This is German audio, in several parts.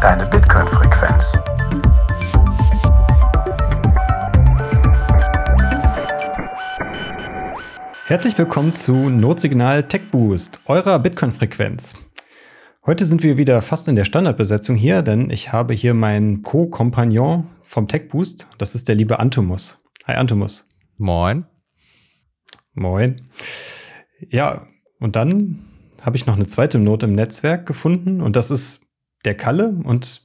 deine Bitcoin-Frequenz. Herzlich willkommen zu Notsignal Tech Boost, eurer Bitcoin-Frequenz. Heute sind wir wieder fast in der Standardbesetzung hier, denn ich habe hier meinen Co-Kompagnon vom Tech Boost. Das ist der liebe Antumus. Hi Antumus. Moin. Moin. Ja, und dann habe ich noch eine zweite Note im Netzwerk gefunden und das ist der Kalle. Und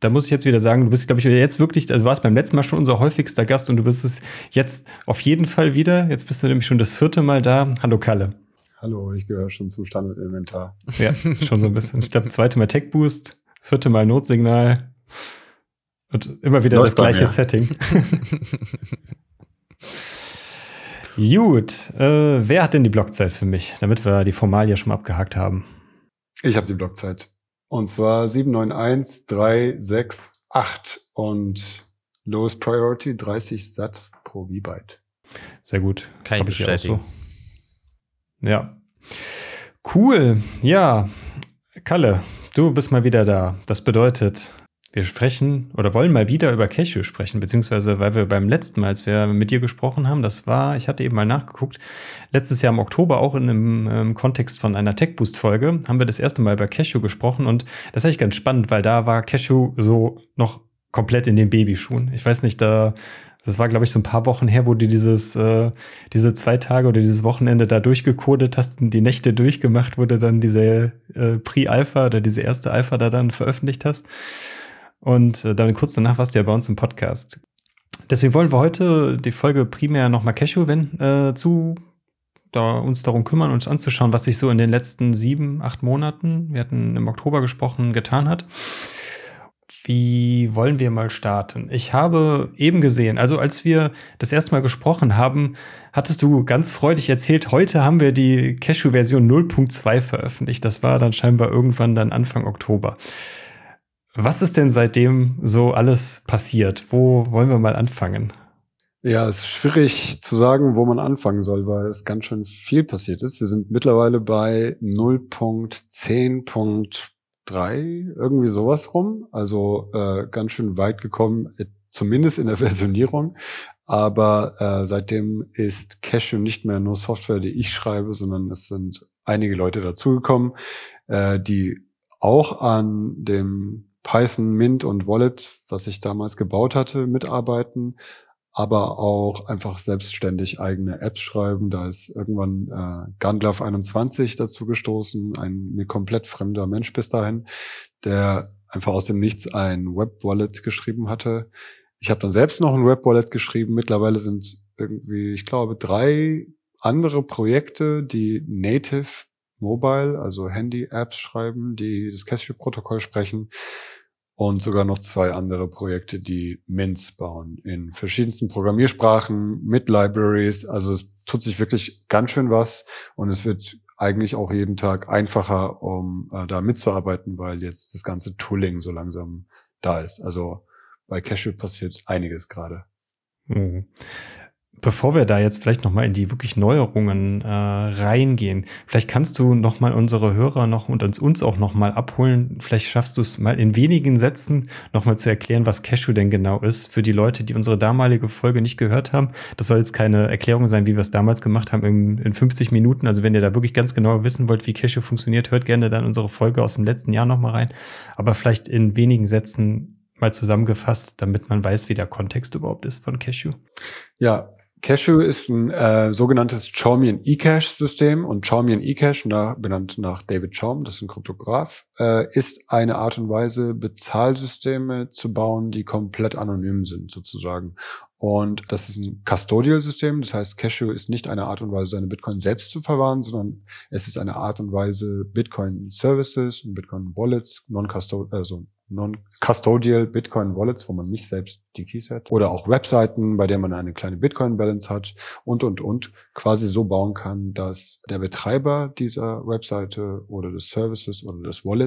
da muss ich jetzt wieder sagen, du bist, glaube ich, jetzt wirklich, also du warst beim letzten Mal schon unser häufigster Gast und du bist es jetzt auf jeden Fall wieder. Jetzt bist du nämlich schon das vierte Mal da. Hallo Kalle. Hallo, ich gehöre schon zum Standard-Inventar. Ja, schon so ein bisschen. Ich glaube, zweite Mal Tech Boost, vierte Mal Notsignal und immer wieder Läuft das gleiche Setting. Gut, äh, wer hat denn die Blockzeit für mich, damit wir die Formalie schon mal abgehakt haben? Ich habe die Blockzeit. Und zwar 791368 und Lowest Priority 30 Sat pro V-Byte. Sehr gut. Kann ich bestätigen. So. Ja. Cool. Ja. Kalle, du bist mal wieder da. Das bedeutet, wir sprechen oder wollen mal wieder über Cashew sprechen, beziehungsweise weil wir beim letzten Mal, als wir mit dir gesprochen haben, das war, ich hatte eben mal nachgeguckt, letztes Jahr im Oktober auch in einem ähm, Kontext von einer Tech Boost Folge haben wir das erste Mal über Cashew gesprochen und das ist eigentlich ganz spannend, weil da war Cashew so noch komplett in den Babyschuhen. Ich weiß nicht, da das war, glaube ich, so ein paar Wochen her, wo du dieses, äh, diese zwei Tage oder dieses Wochenende da durchgecodet hast und die Nächte durchgemacht, wo du dann diese äh, Pre-Alpha oder diese erste Alpha da dann veröffentlicht hast. Und äh, dann kurz danach warst du ja bei uns im Podcast. Deswegen wollen wir heute die Folge primär nochmal Cashew wenden, äh, zu da uns darum kümmern, uns anzuschauen, was sich so in den letzten sieben, acht Monaten, wir hatten im Oktober gesprochen, getan hat. Wie wollen wir mal starten? Ich habe eben gesehen, also als wir das erste Mal gesprochen haben, hattest du ganz freudig erzählt, heute haben wir die Cashew-Version 0.2 veröffentlicht. Das war dann scheinbar irgendwann dann Anfang Oktober. Was ist denn seitdem so alles passiert? Wo wollen wir mal anfangen? Ja, es ist schwierig zu sagen, wo man anfangen soll, weil es ganz schön viel passiert ist. Wir sind mittlerweile bei 0.10.3, irgendwie sowas rum. Also äh, ganz schön weit gekommen, äh, zumindest in der Versionierung. Aber äh, seitdem ist Cashew nicht mehr nur Software, die ich schreibe, sondern es sind einige Leute dazugekommen, äh, die auch an dem Python, Mint und Wallet, was ich damals gebaut hatte, mitarbeiten, aber auch einfach selbstständig eigene Apps schreiben. Da ist irgendwann äh, Gunglove 21 dazu gestoßen, ein mir komplett fremder Mensch bis dahin, der einfach aus dem Nichts ein Web-Wallet geschrieben hatte. Ich habe dann selbst noch ein Web-Wallet geschrieben. Mittlerweile sind irgendwie, ich glaube, drei andere Projekte, die native Mobile, also Handy-Apps schreiben, die das Cashew-Protokoll sprechen und sogar noch zwei andere Projekte, die Mints bauen in verschiedensten Programmiersprachen mit Libraries. Also es tut sich wirklich ganz schön was und es wird eigentlich auch jeden Tag einfacher, um äh, da mitzuarbeiten, weil jetzt das ganze Tooling so langsam da ist. Also bei Cashew passiert einiges gerade. Mhm. Bevor wir da jetzt vielleicht noch mal in die wirklich Neuerungen äh, reingehen, vielleicht kannst du noch mal unsere Hörer noch und uns, uns auch noch mal abholen. Vielleicht schaffst du es mal in wenigen Sätzen noch mal zu erklären, was Cashew denn genau ist für die Leute, die unsere damalige Folge nicht gehört haben. Das soll jetzt keine Erklärung sein, wie wir es damals gemacht haben in, in 50 Minuten. Also wenn ihr da wirklich ganz genau wissen wollt, wie Cashew funktioniert, hört gerne dann unsere Folge aus dem letzten Jahr noch mal rein. Aber vielleicht in wenigen Sätzen mal zusammengefasst, damit man weiß, wie der Kontext überhaupt ist von Cashew. Ja, Cashew ist ein äh, sogenanntes Chaumian eCache-System und Chaumian eCache, nach, benannt nach David Chaum, das ist ein Kryptograph, ist eine Art und Weise, Bezahlsysteme zu bauen, die komplett anonym sind, sozusagen. Und das ist ein Custodial-System, das heißt, Cashew ist nicht eine Art und Weise, seine Bitcoin selbst zu verwahren, sondern es ist eine Art und Weise, Bitcoin-Services und Bitcoin-Wallets, non-custodial, also Non-Custodial Bitcoin Wallets, wo man nicht selbst die Keys hat. Oder auch Webseiten, bei denen man eine kleine Bitcoin Balance hat und, und, und quasi so bauen kann, dass der Betreiber dieser Webseite oder des Services oder des Wallets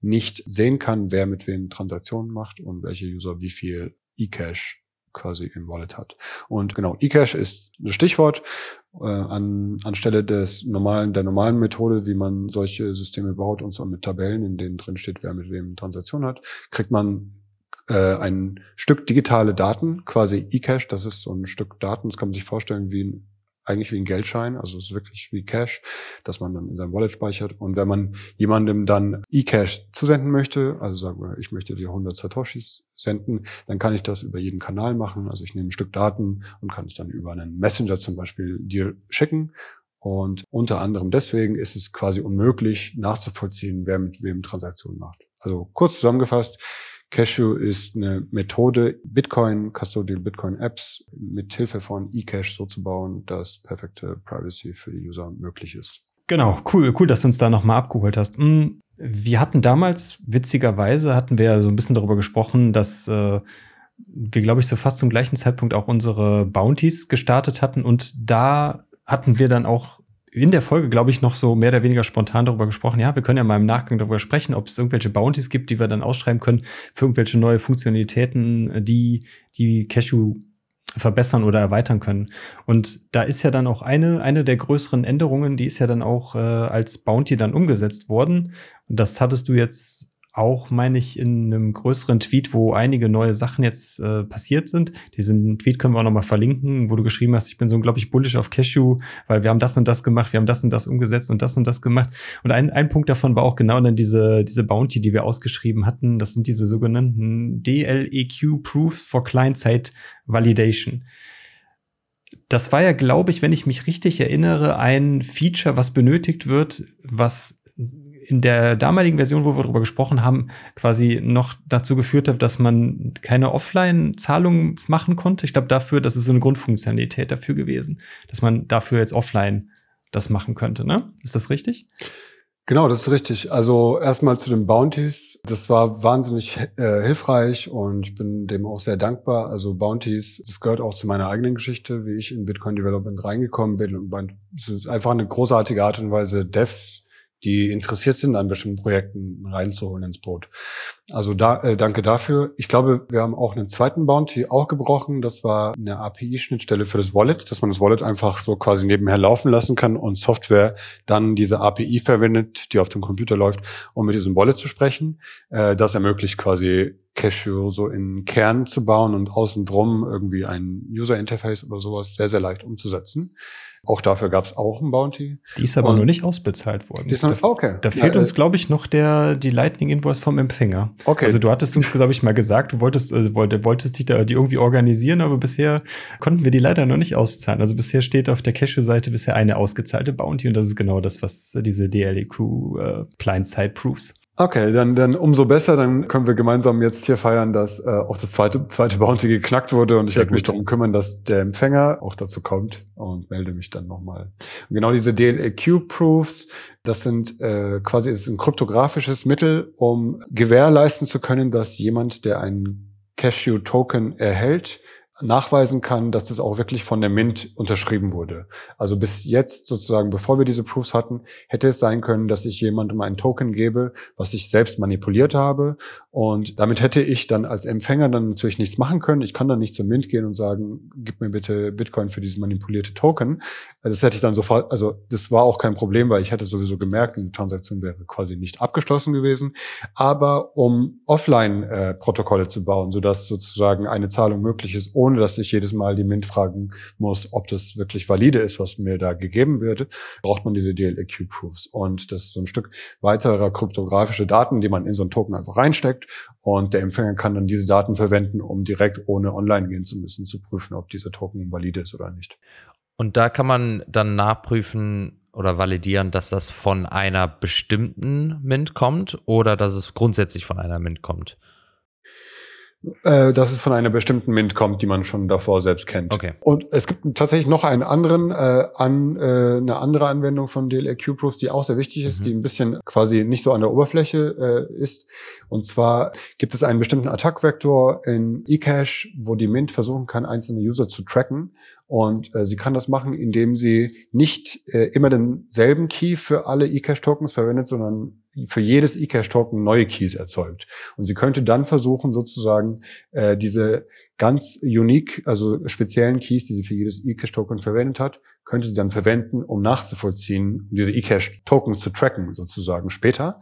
nicht sehen kann, wer mit wem Transaktionen macht und welche User wie viel eCash quasi im Wallet hat. Und genau, eCash ist das Stichwort äh, an, anstelle des normalen, der normalen Methode, wie man solche Systeme baut, und zwar mit Tabellen, in denen drin steht, wer mit wem Transaktion hat, kriegt man äh, ein Stück digitale Daten, quasi eCash, das ist so ein Stück Daten, das kann man sich vorstellen wie ein eigentlich wie ein Geldschein, also es ist wirklich wie Cash, dass man dann in seinem Wallet speichert. Und wenn man jemandem dann eCash zusenden möchte, also sagen wir, ich möchte dir 100 Satoshis senden, dann kann ich das über jeden Kanal machen. Also ich nehme ein Stück Daten und kann es dann über einen Messenger zum Beispiel dir schicken. Und unter anderem deswegen ist es quasi unmöglich nachzuvollziehen, wer mit wem Transaktionen macht. Also kurz zusammengefasst, Cashew ist eine Methode, Bitcoin, Custodial Bitcoin Apps mit Hilfe von eCash so zu bauen, dass perfekte Privacy für die User möglich ist. Genau, cool, cool, dass du uns da nochmal abgeholt hast. Hm, wir hatten damals, witzigerweise, hatten wir so ein bisschen darüber gesprochen, dass äh, wir, glaube ich, so fast zum gleichen Zeitpunkt auch unsere Bounties gestartet hatten und da hatten wir dann auch in der Folge, glaube ich, noch so mehr oder weniger spontan darüber gesprochen. Ja, wir können ja mal im Nachgang darüber sprechen, ob es irgendwelche Bounties gibt, die wir dann ausschreiben können für irgendwelche neue Funktionalitäten, die die Cashew verbessern oder erweitern können. Und da ist ja dann auch eine, eine der größeren Änderungen, die ist ja dann auch äh, als Bounty dann umgesetzt worden. Und das hattest du jetzt auch, meine ich, in einem größeren Tweet, wo einige neue Sachen jetzt äh, passiert sind. Diesen Tweet können wir auch nochmal verlinken, wo du geschrieben hast, ich bin so unglaublich bullish auf Cashew, weil wir haben das und das gemacht, wir haben das und das umgesetzt und das und das gemacht. Und ein, ein Punkt davon war auch genau dann diese, diese Bounty, die wir ausgeschrieben hatten. Das sind diese sogenannten DLEQ Proofs for Client-Side Validation. Das war ja, glaube ich, wenn ich mich richtig erinnere, ein Feature, was benötigt wird, was in der damaligen Version, wo wir darüber gesprochen haben, quasi noch dazu geführt hat, dass man keine Offline-Zahlungen machen konnte. Ich glaube, dafür, das ist so eine Grundfunktionalität dafür gewesen, dass man dafür jetzt offline das machen könnte. Ne? Ist das richtig? Genau, das ist richtig. Also erstmal zu den Bounties. Das war wahnsinnig äh, hilfreich und ich bin dem auch sehr dankbar. Also Bounties, das gehört auch zu meiner eigenen Geschichte, wie ich in Bitcoin Development reingekommen bin. Und es ist einfach eine großartige Art und Weise, Devs die interessiert sind, an bestimmten Projekten reinzuholen ins Boot. Also da, äh, danke dafür. Ich glaube, wir haben auch einen zweiten Bounty auch gebrochen. Das war eine API-Schnittstelle für das Wallet, dass man das Wallet einfach so quasi nebenher laufen lassen kann und Software dann diese API verwendet, die auf dem Computer läuft, um mit diesem Wallet zu sprechen. Äh, das ermöglicht quasi Cashew so in Kern zu bauen und außen drum irgendwie ein User Interface oder sowas sehr, sehr leicht umzusetzen. Auch dafür gab es auch ein Bounty. Die ist aber und nur nicht ausbezahlt worden. Die ist noch, da, okay. Da fehlt ja, uns, äh, glaube ich, noch der, die Lightning Invoice vom Empfänger. Okay. Also du hattest uns, glaube ich, mal gesagt, du wolltest, äh, wollt, wolltest dich da die irgendwie organisieren, aber bisher konnten wir die leider noch nicht auszahlen. Also bisher steht auf der Cashew-Seite bisher eine ausgezahlte Bounty und das ist genau das, was diese DLEQ äh, Client-Side Proofs Okay, dann, dann umso besser. Dann können wir gemeinsam jetzt hier feiern, dass äh, auch das zweite, zweite Bounty geknackt wurde. Und Sehr ich werde mich darum kümmern, dass der Empfänger auch dazu kommt und melde mich dann nochmal. Genau diese DLEQ-Proofs, das sind äh, quasi ist ein kryptografisches Mittel, um gewährleisten zu können, dass jemand, der einen Cashew-Token erhält, nachweisen kann, dass das auch wirklich von der Mint unterschrieben wurde. Also bis jetzt sozusagen, bevor wir diese Proofs hatten, hätte es sein können, dass ich jemandem einen Token gebe, was ich selbst manipuliert habe. Und damit hätte ich dann als Empfänger dann natürlich nichts machen können. Ich kann dann nicht zur Mint gehen und sagen, gib mir bitte Bitcoin für diesen manipulierte Token. Das hätte ich dann sofort, also das war auch kein Problem, weil ich hätte sowieso gemerkt, die Transaktion wäre quasi nicht abgeschlossen gewesen. Aber um Offline-Protokolle äh, zu bauen, sodass sozusagen eine Zahlung möglich ist, ohne ohne dass ich jedes Mal die Mint fragen muss, ob das wirklich valide ist, was mir da gegeben wird, braucht man diese DLEQ-Proofs. Und das ist so ein Stück weiterer kryptografische Daten, die man in so einen Token einfach reinsteckt. Und der Empfänger kann dann diese Daten verwenden, um direkt ohne online gehen zu müssen, zu prüfen, ob dieser Token valide ist oder nicht. Und da kann man dann nachprüfen oder validieren, dass das von einer bestimmten Mint kommt oder dass es grundsätzlich von einer Mint kommt. Äh, dass es von einer bestimmten Mint kommt, die man schon davor selbst kennt. Okay. Und es gibt tatsächlich noch einen anderen, äh, an, äh, eine andere Anwendung von DLRQ Proofs, die auch sehr wichtig ist, mhm. die ein bisschen quasi nicht so an der Oberfläche äh, ist. Und zwar gibt es einen bestimmten Attack-Vektor in eCache, wo die Mint versuchen kann, einzelne User zu tracken Und äh, sie kann das machen, indem sie nicht äh, immer denselben Key für alle eCash-Tokens verwendet, sondern für jedes eCash-Token neue Keys erzeugt. Und sie könnte dann versuchen, sozusagen äh, diese ganz unique, also speziellen Keys, die sie für jedes eCash-Token verwendet hat, könnte sie dann verwenden, um nachzuvollziehen, um diese eCash-Tokens zu tracken, sozusagen später.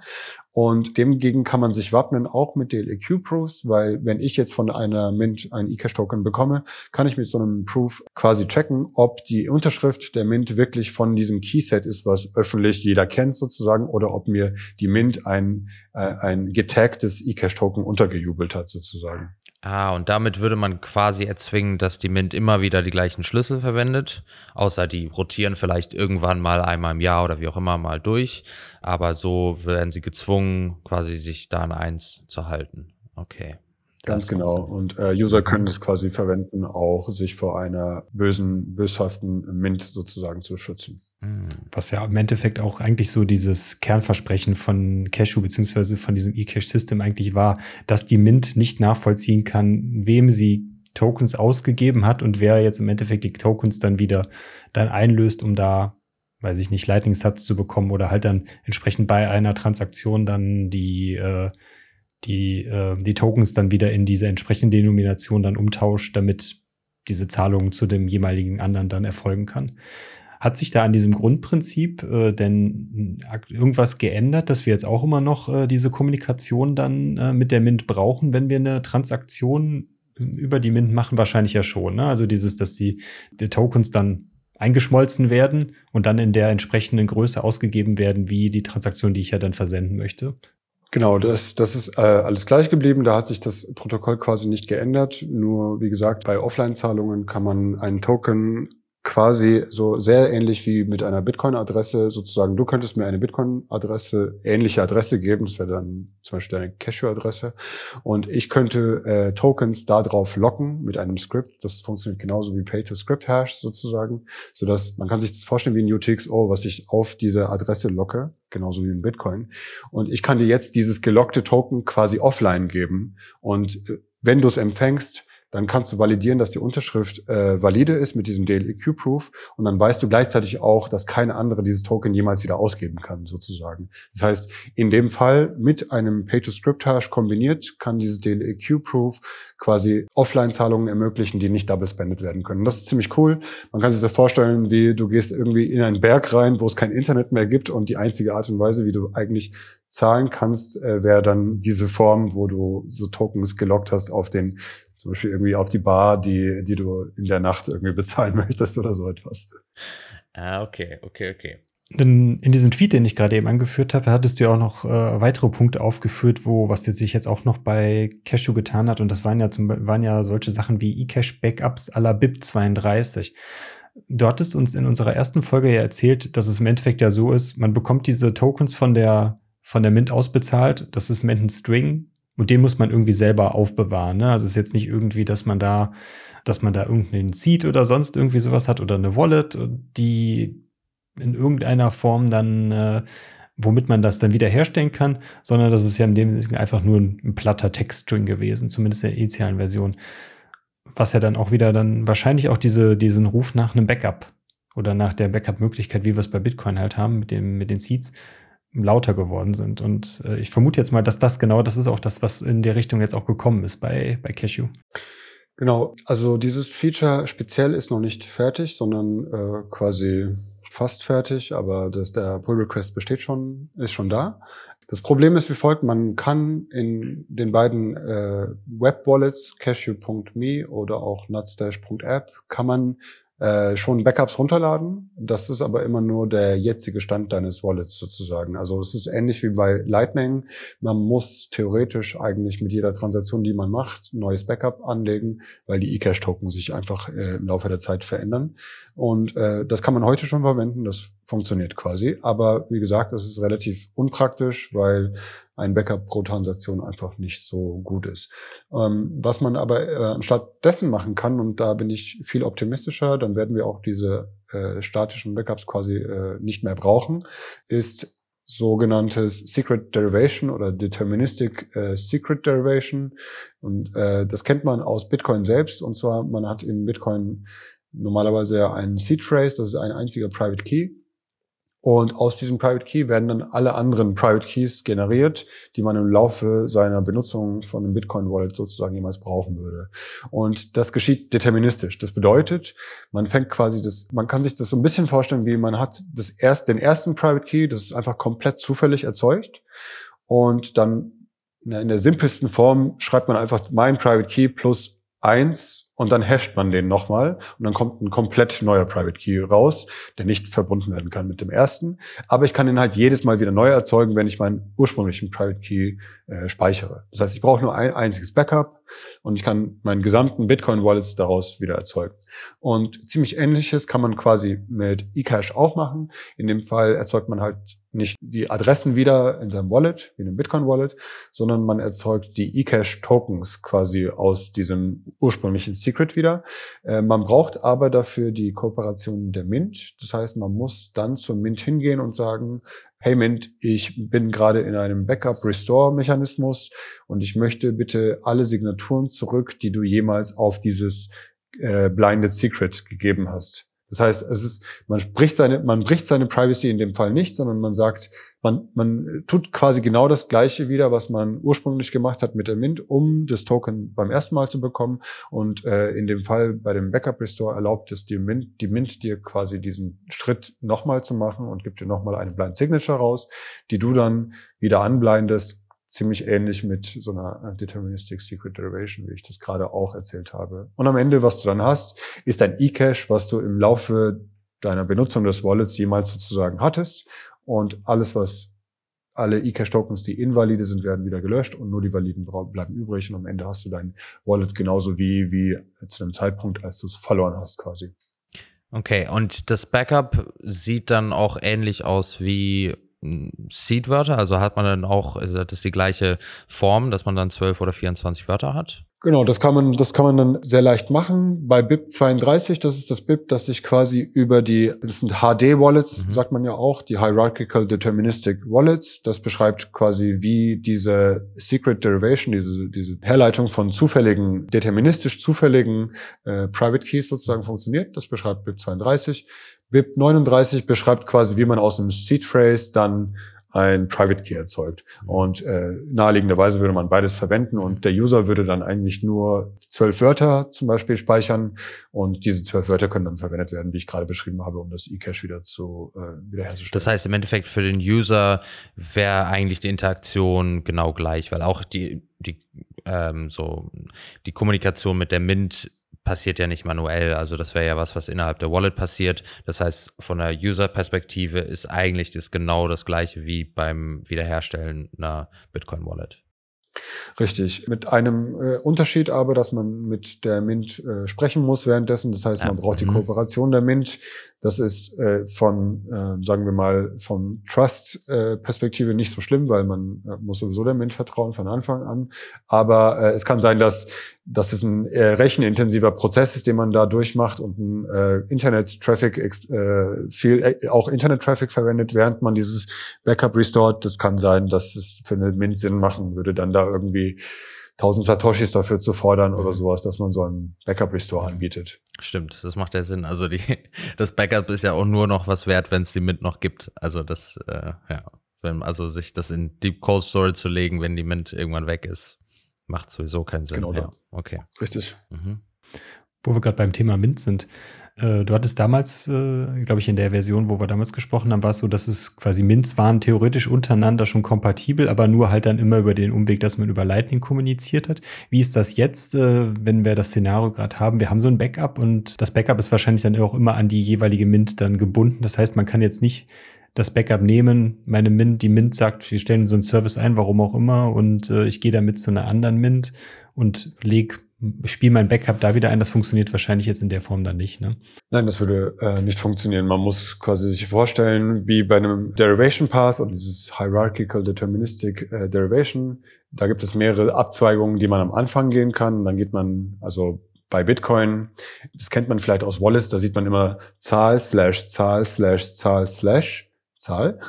Und demgegen kann man sich wappnen, auch mit DLEQ-Proofs, weil wenn ich jetzt von einer Mint ein eCash-Token bekomme, kann ich mit so einem Proof quasi checken, ob die Unterschrift der Mint wirklich von diesem Keyset ist, was öffentlich jeder kennt sozusagen, oder ob mir die Mint ein, äh, ein getagtes eCash-Token untergejubelt hat sozusagen. Ah, und damit würde man quasi erzwingen, dass die Mint immer wieder die gleichen Schlüssel verwendet, außer die rotieren vielleicht irgendwann mal einmal im Jahr oder wie auch immer mal durch, aber so werden sie gezwungen, quasi sich da an eins zu halten. Okay. Ganz genau. Und äh, User können das quasi verwenden, auch sich vor einer bösen, böshaften Mint sozusagen zu schützen. Hm. Was ja im Endeffekt auch eigentlich so dieses Kernversprechen von Cashew beziehungsweise von diesem eCash-System eigentlich war, dass die Mint nicht nachvollziehen kann, wem sie Tokens ausgegeben hat und wer jetzt im Endeffekt die Tokens dann wieder dann einlöst, um da weiß ich nicht, Lightning-Satz zu bekommen oder halt dann entsprechend bei einer Transaktion dann die äh, die, äh, die Tokens dann wieder in diese entsprechende Denomination dann umtauscht, damit diese Zahlung zu dem jeweiligen anderen dann erfolgen kann. Hat sich da an diesem Grundprinzip äh, denn irgendwas geändert, dass wir jetzt auch immer noch äh, diese Kommunikation dann äh, mit der Mint brauchen, wenn wir eine Transaktion über die Mint machen? Wahrscheinlich ja schon. Ne? Also dieses, dass die, die Tokens dann eingeschmolzen werden und dann in der entsprechenden Größe ausgegeben werden, wie die Transaktion, die ich ja dann versenden möchte. Genau, das, das ist äh, alles gleich geblieben. Da hat sich das Protokoll quasi nicht geändert. Nur, wie gesagt, bei Offline-Zahlungen kann man einen Token quasi so sehr ähnlich wie mit einer Bitcoin-Adresse sozusagen. Du könntest mir eine Bitcoin-Adresse, ähnliche Adresse geben. Das wäre dann zum Beispiel deine Cashew-Adresse. Und ich könnte äh, Tokens darauf locken mit einem Script. Das funktioniert genauso wie Pay-to-Script-Hash sozusagen, sodass man kann sich das vorstellen wie ein UTXO, was ich auf diese Adresse locke, genauso wie ein Bitcoin. Und ich kann dir jetzt dieses gelockte Token quasi offline geben. Und äh, wenn du es empfängst, dann kannst du validieren, dass die Unterschrift äh, valide ist mit diesem DLEQ-Proof und dann weißt du gleichzeitig auch, dass keine andere dieses Token jemals wieder ausgeben kann, sozusagen. Das heißt, in dem Fall mit einem Pay-to-Script-Hash kombiniert kann dieses DLEQ-Proof quasi Offline-Zahlungen ermöglichen, die nicht double-spended werden können. Das ist ziemlich cool. Man kann sich das vorstellen, wie du gehst irgendwie in einen Berg rein, wo es kein Internet mehr gibt und die einzige Art und Weise, wie du eigentlich zahlen kannst, äh, wäre dann diese Form, wo du so Tokens gelockt hast auf den zum Beispiel irgendwie auf die Bar, die, die du in der Nacht irgendwie bezahlen möchtest oder so etwas. Ah, okay, okay, okay. In, in diesem Tweet, den ich gerade eben angeführt habe, hattest du ja auch noch äh, weitere Punkte aufgeführt, wo was jetzt sich jetzt auch noch bei Cashew getan hat. Und das waren ja zum waren ja solche Sachen wie eCash Backups à la BIP32. Du hattest uns in unserer ersten Folge ja erzählt, dass es im Endeffekt ja so ist, man bekommt diese Tokens von der, von der Mint ausbezahlt. Das ist im Endeffekt ein String, und den muss man irgendwie selber aufbewahren. Ne? Also es ist jetzt nicht irgendwie, dass man da, dass man da irgendeinen Seed oder sonst irgendwie sowas hat oder eine Wallet, die in irgendeiner Form dann, äh, womit man das dann wieder herstellen kann, sondern das ist ja in dem Sinne einfach nur ein, ein platter Textstring gewesen, zumindest in der initialen Version. Was ja dann auch wieder dann wahrscheinlich auch diese, diesen Ruf nach einem Backup oder nach der Backup-Möglichkeit, wie wir es bei Bitcoin halt haben, mit, dem, mit den Seeds, lauter geworden sind. Und äh, ich vermute jetzt mal, dass das genau das ist auch das, was in der Richtung jetzt auch gekommen ist bei, bei Cashew. Genau, also dieses Feature speziell ist noch nicht fertig, sondern äh, quasi fast fertig, aber das, der Pull Request besteht schon, ist schon da. Das Problem ist wie folgt, man kann in den beiden äh, Web Wallets, cashew.me oder auch nutstash.app, kann man äh, schon Backups runterladen. Das ist aber immer nur der jetzige Stand deines Wallets sozusagen. Also es ist ähnlich wie bei Lightning. Man muss theoretisch eigentlich mit jeder Transaktion, die man macht, ein neues Backup anlegen, weil die eCash-Token sich einfach äh, im Laufe der Zeit verändern. Und äh, das kann man heute schon verwenden. Das funktioniert quasi. Aber wie gesagt, das ist relativ unpraktisch, weil ein Backup pro Transaktion einfach nicht so gut ist. Ähm, was man aber äh, anstatt dessen machen kann, und da bin ich viel optimistischer, dann werden wir auch diese äh, statischen Backups quasi äh, nicht mehr brauchen, ist sogenanntes Secret Derivation oder Deterministic äh, Secret Derivation. Und äh, das kennt man aus Bitcoin selbst. Und zwar, man hat in Bitcoin normalerweise ein Seed Phrase, das ist ein einziger Private Key. Und aus diesem Private Key werden dann alle anderen Private Keys generiert, die man im Laufe seiner Benutzung von einem Bitcoin Wallet sozusagen jemals brauchen würde. Und das geschieht deterministisch. Das bedeutet, man fängt quasi das, man kann sich das so ein bisschen vorstellen, wie man hat das erst, den ersten Private Key, das ist einfach komplett zufällig erzeugt. Und dann in der simpelsten Form schreibt man einfach mein Private Key plus eins und dann hasht man den nochmal und dann kommt ein komplett neuer Private Key raus, der nicht verbunden werden kann mit dem ersten. Aber ich kann den halt jedes Mal wieder neu erzeugen, wenn ich meinen ursprünglichen Private Key äh, speichere. Das heißt, ich brauche nur ein einziges Backup und ich kann meinen gesamten Bitcoin-Wallets daraus wieder erzeugen. Und ziemlich ähnliches kann man quasi mit eCash auch machen. In dem Fall erzeugt man halt nicht die Adressen wieder in seinem Wallet, wie in einem Bitcoin-Wallet, sondern man erzeugt die eCash-Tokens quasi aus diesem ursprünglichen Secret wieder. Äh, man braucht aber dafür die Kooperation der Mint. Das heißt, man muss dann zur Mint hingehen und sagen, hey Mint, ich bin gerade in einem Backup-Restore-Mechanismus und ich möchte bitte alle Signaturen zurück, die du jemals auf dieses äh, Blinded Secret gegeben hast. Das heißt, es ist, man bricht seine, man bricht seine Privacy in dem Fall nicht, sondern man sagt, man, man tut quasi genau das Gleiche wieder, was man ursprünglich gemacht hat mit der Mint, um das Token beim ersten Mal zu bekommen. Und äh, in dem Fall bei dem Backup Restore erlaubt es die Mint, die Mint dir quasi diesen Schritt nochmal zu machen und gibt dir nochmal eine Blind Signature raus, die du dann wieder anblindest, ziemlich ähnlich mit so einer äh, Deterministic Secret Derivation, wie ich das gerade auch erzählt habe. Und am Ende, was du dann hast, ist ein eCache, was du im Laufe deiner Benutzung des Wallets jemals sozusagen hattest. Und alles, was alle eCash-Tokens, die invalide sind, werden wieder gelöscht und nur die validen bleiben übrig. Und am Ende hast du dein Wallet genauso wie, wie zu einem Zeitpunkt, als du es verloren hast quasi. Okay, und das Backup sieht dann auch ähnlich aus wie Seed-Wörter? Also hat man dann auch, also das ist die gleiche Form, dass man dann 12 oder 24 Wörter hat? Genau, das kann man, das kann man dann sehr leicht machen. Bei BIP 32, das ist das BIP, das sich quasi über die, das sind HD-Wallets, mhm. sagt man ja auch, die Hierarchical Deterministic Wallets. Das beschreibt quasi, wie diese Secret Derivation, diese, diese Herleitung von zufälligen, deterministisch zufälligen äh, Private Keys sozusagen funktioniert. Das beschreibt BIP 32. BIP 39 beschreibt quasi, wie man aus einem Seed Phrase dann ein Private Key erzeugt. Und äh, naheliegenderweise würde man beides verwenden und der User würde dann eigentlich nur zwölf Wörter zum Beispiel speichern und diese zwölf Wörter können dann verwendet werden, wie ich gerade beschrieben habe, um das eCache wieder zu äh, wiederherzustellen. Das heißt im Endeffekt für den User wäre eigentlich die Interaktion genau gleich, weil auch die die ähm, so die Kommunikation mit der Mint passiert ja nicht manuell. Also das wäre ja was, was innerhalb der Wallet passiert. Das heißt, von der User-Perspektive ist eigentlich das genau das gleiche wie beim Wiederherstellen einer Bitcoin-Wallet. Richtig. Mit einem äh, Unterschied aber, dass man mit der Mint äh, sprechen muss währenddessen. Das heißt, man braucht die mhm. Kooperation der Mint. Das ist äh, von, äh, sagen wir mal, von Trust-Perspektive nicht so schlimm, weil man äh, muss sowieso der Mint vertrauen von Anfang an. Aber äh, es kann sein, dass, dass es ein äh, rechenintensiver Prozess ist, den man da durchmacht und ein äh, Internet-Traffic, äh, viel, äh, auch Internet-Traffic verwendet, während man dieses Backup restored. Das kann sein, dass es für eine Mint Sinn machen würde, dann da irgendwie 1000 Satoshis dafür zu fordern oder mhm. sowas, dass man so einen Backup-Restore anbietet. Stimmt, das macht ja Sinn. Also die, das Backup ist ja auch nur noch was wert, wenn es die Mint noch gibt. Also das, äh, ja, wenn, also sich das in Deep Cold Storage zu legen, wenn die Mint irgendwann weg ist, macht sowieso keinen Sinn. Genau, ja, okay. Richtig. Mhm. Wo wir gerade beim Thema Mint sind. Äh, du hattest damals, äh, glaube ich, in der Version, wo wir damals gesprochen haben, war es so, dass es quasi Mints waren theoretisch untereinander schon kompatibel, aber nur halt dann immer über den Umweg, dass man über Lightning kommuniziert hat. Wie ist das jetzt, äh, wenn wir das Szenario gerade haben? Wir haben so ein Backup und das Backup ist wahrscheinlich dann auch immer an die jeweilige Mint dann gebunden. Das heißt, man kann jetzt nicht das Backup nehmen, meine Mint, die Mint sagt, wir stellen so einen Service ein, warum auch immer, und äh, ich gehe damit zu einer anderen Mint und leg spiele mein Backup da wieder ein. Das funktioniert wahrscheinlich jetzt in der Form dann nicht. Ne? Nein, das würde äh, nicht funktionieren. Man muss quasi sich vorstellen, wie bei einem Derivation Path oder dieses Hierarchical Deterministic äh, Derivation. Da gibt es mehrere Abzweigungen, die man am Anfang gehen kann. Dann geht man also bei Bitcoin, das kennt man vielleicht aus Wallets, da sieht man immer Zahl slash Zahl slash Zahl slash Zahl.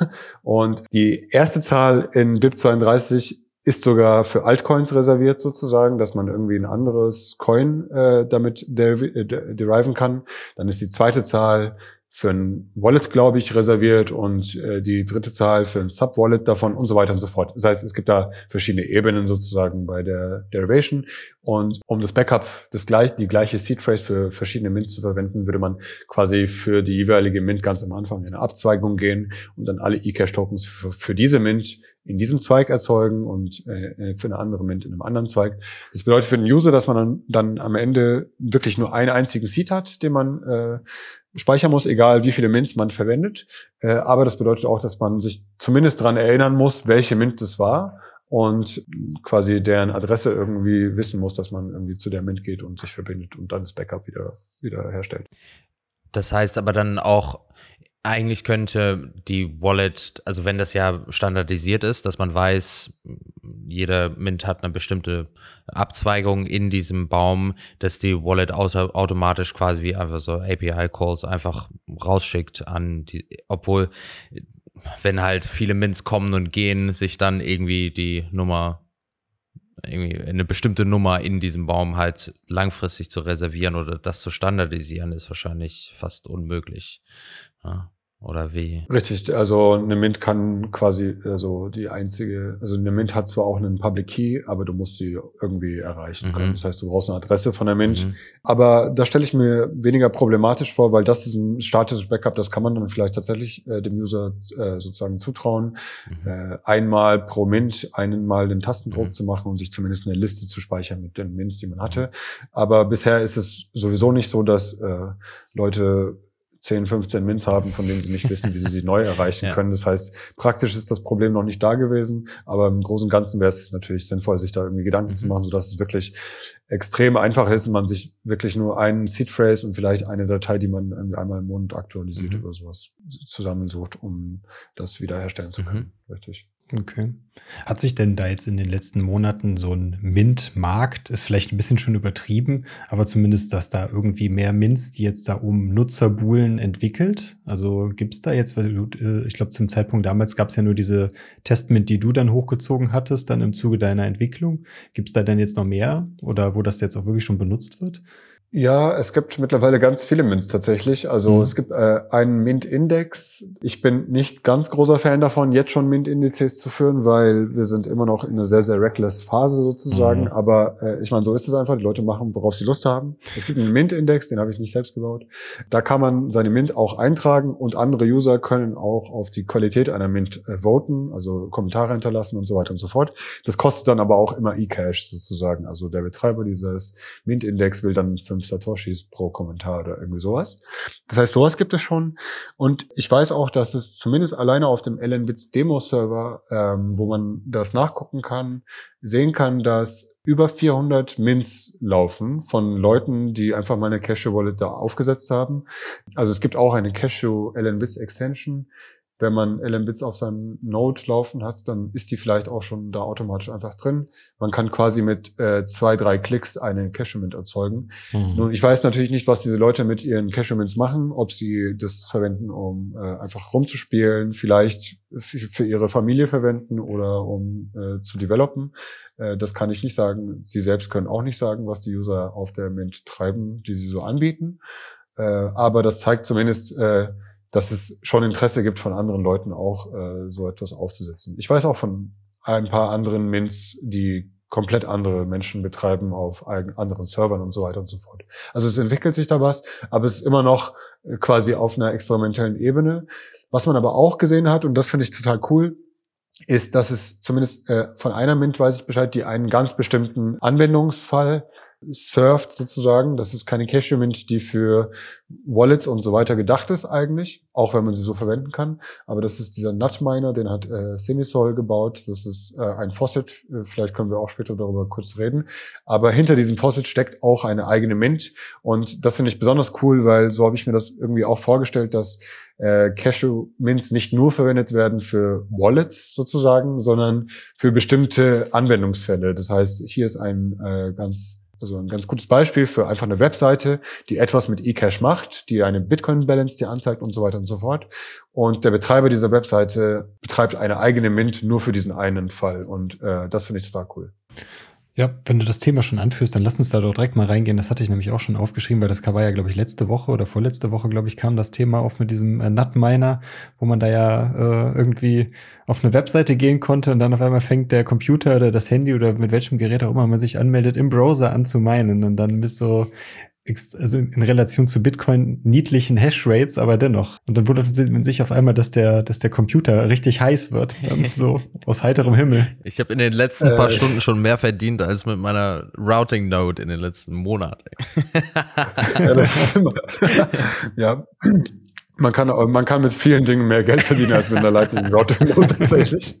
Und die erste Zahl in BIP32 ist sogar für Altcoins reserviert sozusagen, dass man irgendwie ein anderes Coin äh, damit äh, deriven kann. Dann ist die zweite Zahl für ein Wallet, glaube ich, reserviert und äh, die dritte Zahl für ein Sub-Wallet davon und so weiter und so fort. Das heißt, es gibt da verschiedene Ebenen sozusagen bei der Derivation. Und um das Backup, das gleich, die gleiche Seed Phrase für verschiedene Mints zu verwenden, würde man quasi für die jeweilige Mint ganz am Anfang in eine Abzweigung gehen und dann alle eCash-Tokens für, für diese Mint in diesem Zweig erzeugen und äh, für eine andere Mint in einem anderen Zweig. Das bedeutet für den User, dass man dann, dann am Ende wirklich nur einen einzigen Seed hat, den man äh, speichern muss, egal wie viele Mints man verwendet. Äh, aber das bedeutet auch, dass man sich zumindest dran erinnern muss, welche Mint das war und quasi deren Adresse irgendwie wissen muss, dass man irgendwie zu der Mint geht und sich verbindet und dann das Backup wieder, wieder herstellt. Das heißt aber dann auch, eigentlich könnte die Wallet, also wenn das ja standardisiert ist, dass man weiß, jeder Mint hat eine bestimmte Abzweigung in diesem Baum, dass die Wallet automatisch quasi wie einfach so API-Calls einfach rausschickt an die, obwohl, wenn halt viele Mints kommen und gehen, sich dann irgendwie die Nummer irgendwie eine bestimmte Nummer in diesem Baum halt langfristig zu reservieren oder das zu standardisieren, ist wahrscheinlich fast unmöglich. Ja. Oder wie? Richtig, also eine Mint kann quasi, also die einzige, also eine Mint hat zwar auch einen Public Key, aber du musst sie irgendwie erreichen mhm. können. Das heißt, du brauchst eine Adresse von der Mint. Mhm. Aber da stelle ich mir weniger problematisch vor, weil das ist ein statisches Backup, das kann man dann vielleicht tatsächlich äh, dem User äh, sozusagen zutrauen, mhm. äh, einmal pro Mint einmal den Tastendruck mhm. zu machen und sich zumindest eine Liste zu speichern mit den Mints, die man hatte. Aber bisher ist es sowieso nicht so, dass äh, Leute 10, 15 Mints haben, von denen sie nicht wissen, wie sie sie neu erreichen ja. können. Das heißt, praktisch ist das Problem noch nicht da gewesen, aber im Großen und Ganzen wäre es natürlich sinnvoll, sich da irgendwie Gedanken mhm. zu machen, sodass es wirklich extrem einfach ist und man sich wirklich nur einen Seed Phrase und vielleicht eine Datei, die man irgendwie einmal im Monat aktualisiert mhm. oder sowas zusammensucht, um das wiederherstellen zu können. Mhm. Richtig. Okay. Hat sich denn da jetzt in den letzten Monaten so ein Mint-Markt, ist vielleicht ein bisschen schon übertrieben, aber zumindest, dass da irgendwie mehr Mints, die jetzt da um Nutzer buhlen, entwickelt? Also gibt es da jetzt, weil du, äh, ich glaube, zum Zeitpunkt damals gab es ja nur diese Testmint, die du dann hochgezogen hattest, dann im Zuge deiner Entwicklung. Gibt es da denn jetzt noch mehr oder wo das jetzt auch wirklich schon benutzt wird? Ja, es gibt mittlerweile ganz viele Mints tatsächlich. Also mhm. es gibt äh, einen Mint-Index. Ich bin nicht ganz großer Fan davon, jetzt schon Mint-Indizes zu führen, weil wir sind immer noch in einer sehr, sehr reckless Phase sozusagen. Mhm. Aber äh, ich meine, so ist es einfach. Die Leute machen, worauf sie Lust haben. Es gibt einen Mint-Index, den habe ich nicht selbst gebaut. Da kann man seine Mint auch eintragen und andere User können auch auf die Qualität einer Mint äh, voten, also Kommentare hinterlassen und so weiter und so fort. Das kostet dann aber auch immer E-Cash sozusagen. Also der Betreiber dieses Mint-Index will dann fünf Satoshis pro Kommentar oder irgendwie sowas. Das heißt, sowas gibt es schon. Und ich weiß auch, dass es zumindest alleine auf dem LNBits Demo-Server, ähm, wo man das nachgucken kann, sehen kann, dass über 400 Mints laufen von Leuten, die einfach mal eine Cashew-Wallet da aufgesetzt haben. Also es gibt auch eine Cashew LNBits Extension, wenn man LM-Bits auf seinem Node laufen hat, dann ist die vielleicht auch schon da automatisch einfach drin. Man kann quasi mit äh, zwei, drei Klicks eine Cachement erzeugen. Mhm. Nun, ich weiß natürlich nicht, was diese Leute mit ihren Cachements machen, ob sie das verwenden, um äh, einfach rumzuspielen, vielleicht für ihre Familie verwenden oder um äh, zu developen. Äh, das kann ich nicht sagen. Sie selbst können auch nicht sagen, was die User auf der Mint treiben, die sie so anbieten. Äh, aber das zeigt zumindest, äh, dass es schon Interesse gibt von anderen Leuten auch, äh, so etwas aufzusetzen. Ich weiß auch von ein paar anderen Mints, die komplett andere Menschen betreiben auf anderen Servern und so weiter und so fort. Also es entwickelt sich da was, aber es ist immer noch äh, quasi auf einer experimentellen Ebene. Was man aber auch gesehen hat, und das finde ich total cool, ist, dass es zumindest äh, von einer Mint weiß ich Bescheid, die einen ganz bestimmten Anwendungsfall surft sozusagen. Das ist keine Cashew-Mint, die für Wallets und so weiter gedacht ist eigentlich, auch wenn man sie so verwenden kann. Aber das ist dieser Nutminer, den hat äh, Semisol gebaut. Das ist äh, ein Faucet. Vielleicht können wir auch später darüber kurz reden. Aber hinter diesem Faucet steckt auch eine eigene Mint. Und das finde ich besonders cool, weil so habe ich mir das irgendwie auch vorgestellt, dass äh, Cashew-Mints nicht nur verwendet werden für Wallets sozusagen, sondern für bestimmte Anwendungsfälle. Das heißt, hier ist ein äh, ganz Also ein ganz gutes Beispiel für einfach eine Webseite, die etwas mit eCash macht, die eine Bitcoin-Balance dir anzeigt und so weiter und so fort. Und der Betreiber dieser Webseite betreibt eine eigene Mint nur für diesen einen Fall. Und äh, das finde ich total cool. Ja, wenn du das Thema schon anführst, dann lass uns da doch direkt mal reingehen. Das hatte ich nämlich auch schon aufgeschrieben, weil das war ja, glaube ich, letzte Woche oder vorletzte Woche, glaube ich, kam das Thema auf mit diesem äh, Nutminer, wo man da ja äh, irgendwie auf eine Webseite gehen konnte und dann auf einmal fängt der Computer oder das Handy oder mit welchem Gerät auch immer man sich anmeldet, im Browser an zu meinen und dann mit so also in Relation zu Bitcoin niedlichen Hashrates, aber dennoch. Und dann wundert man sich auf einmal, dass der, dass der Computer richtig heiß wird. so aus heiterem Himmel. Ich habe in den letzten äh, paar Stunden schon mehr verdient als mit meiner Routing Node in den letzten Monaten. ja, das ist immer. ja. Man kann, man kann mit vielen Dingen mehr Geld verdienen als mit einer Lightning Routing Node tatsächlich.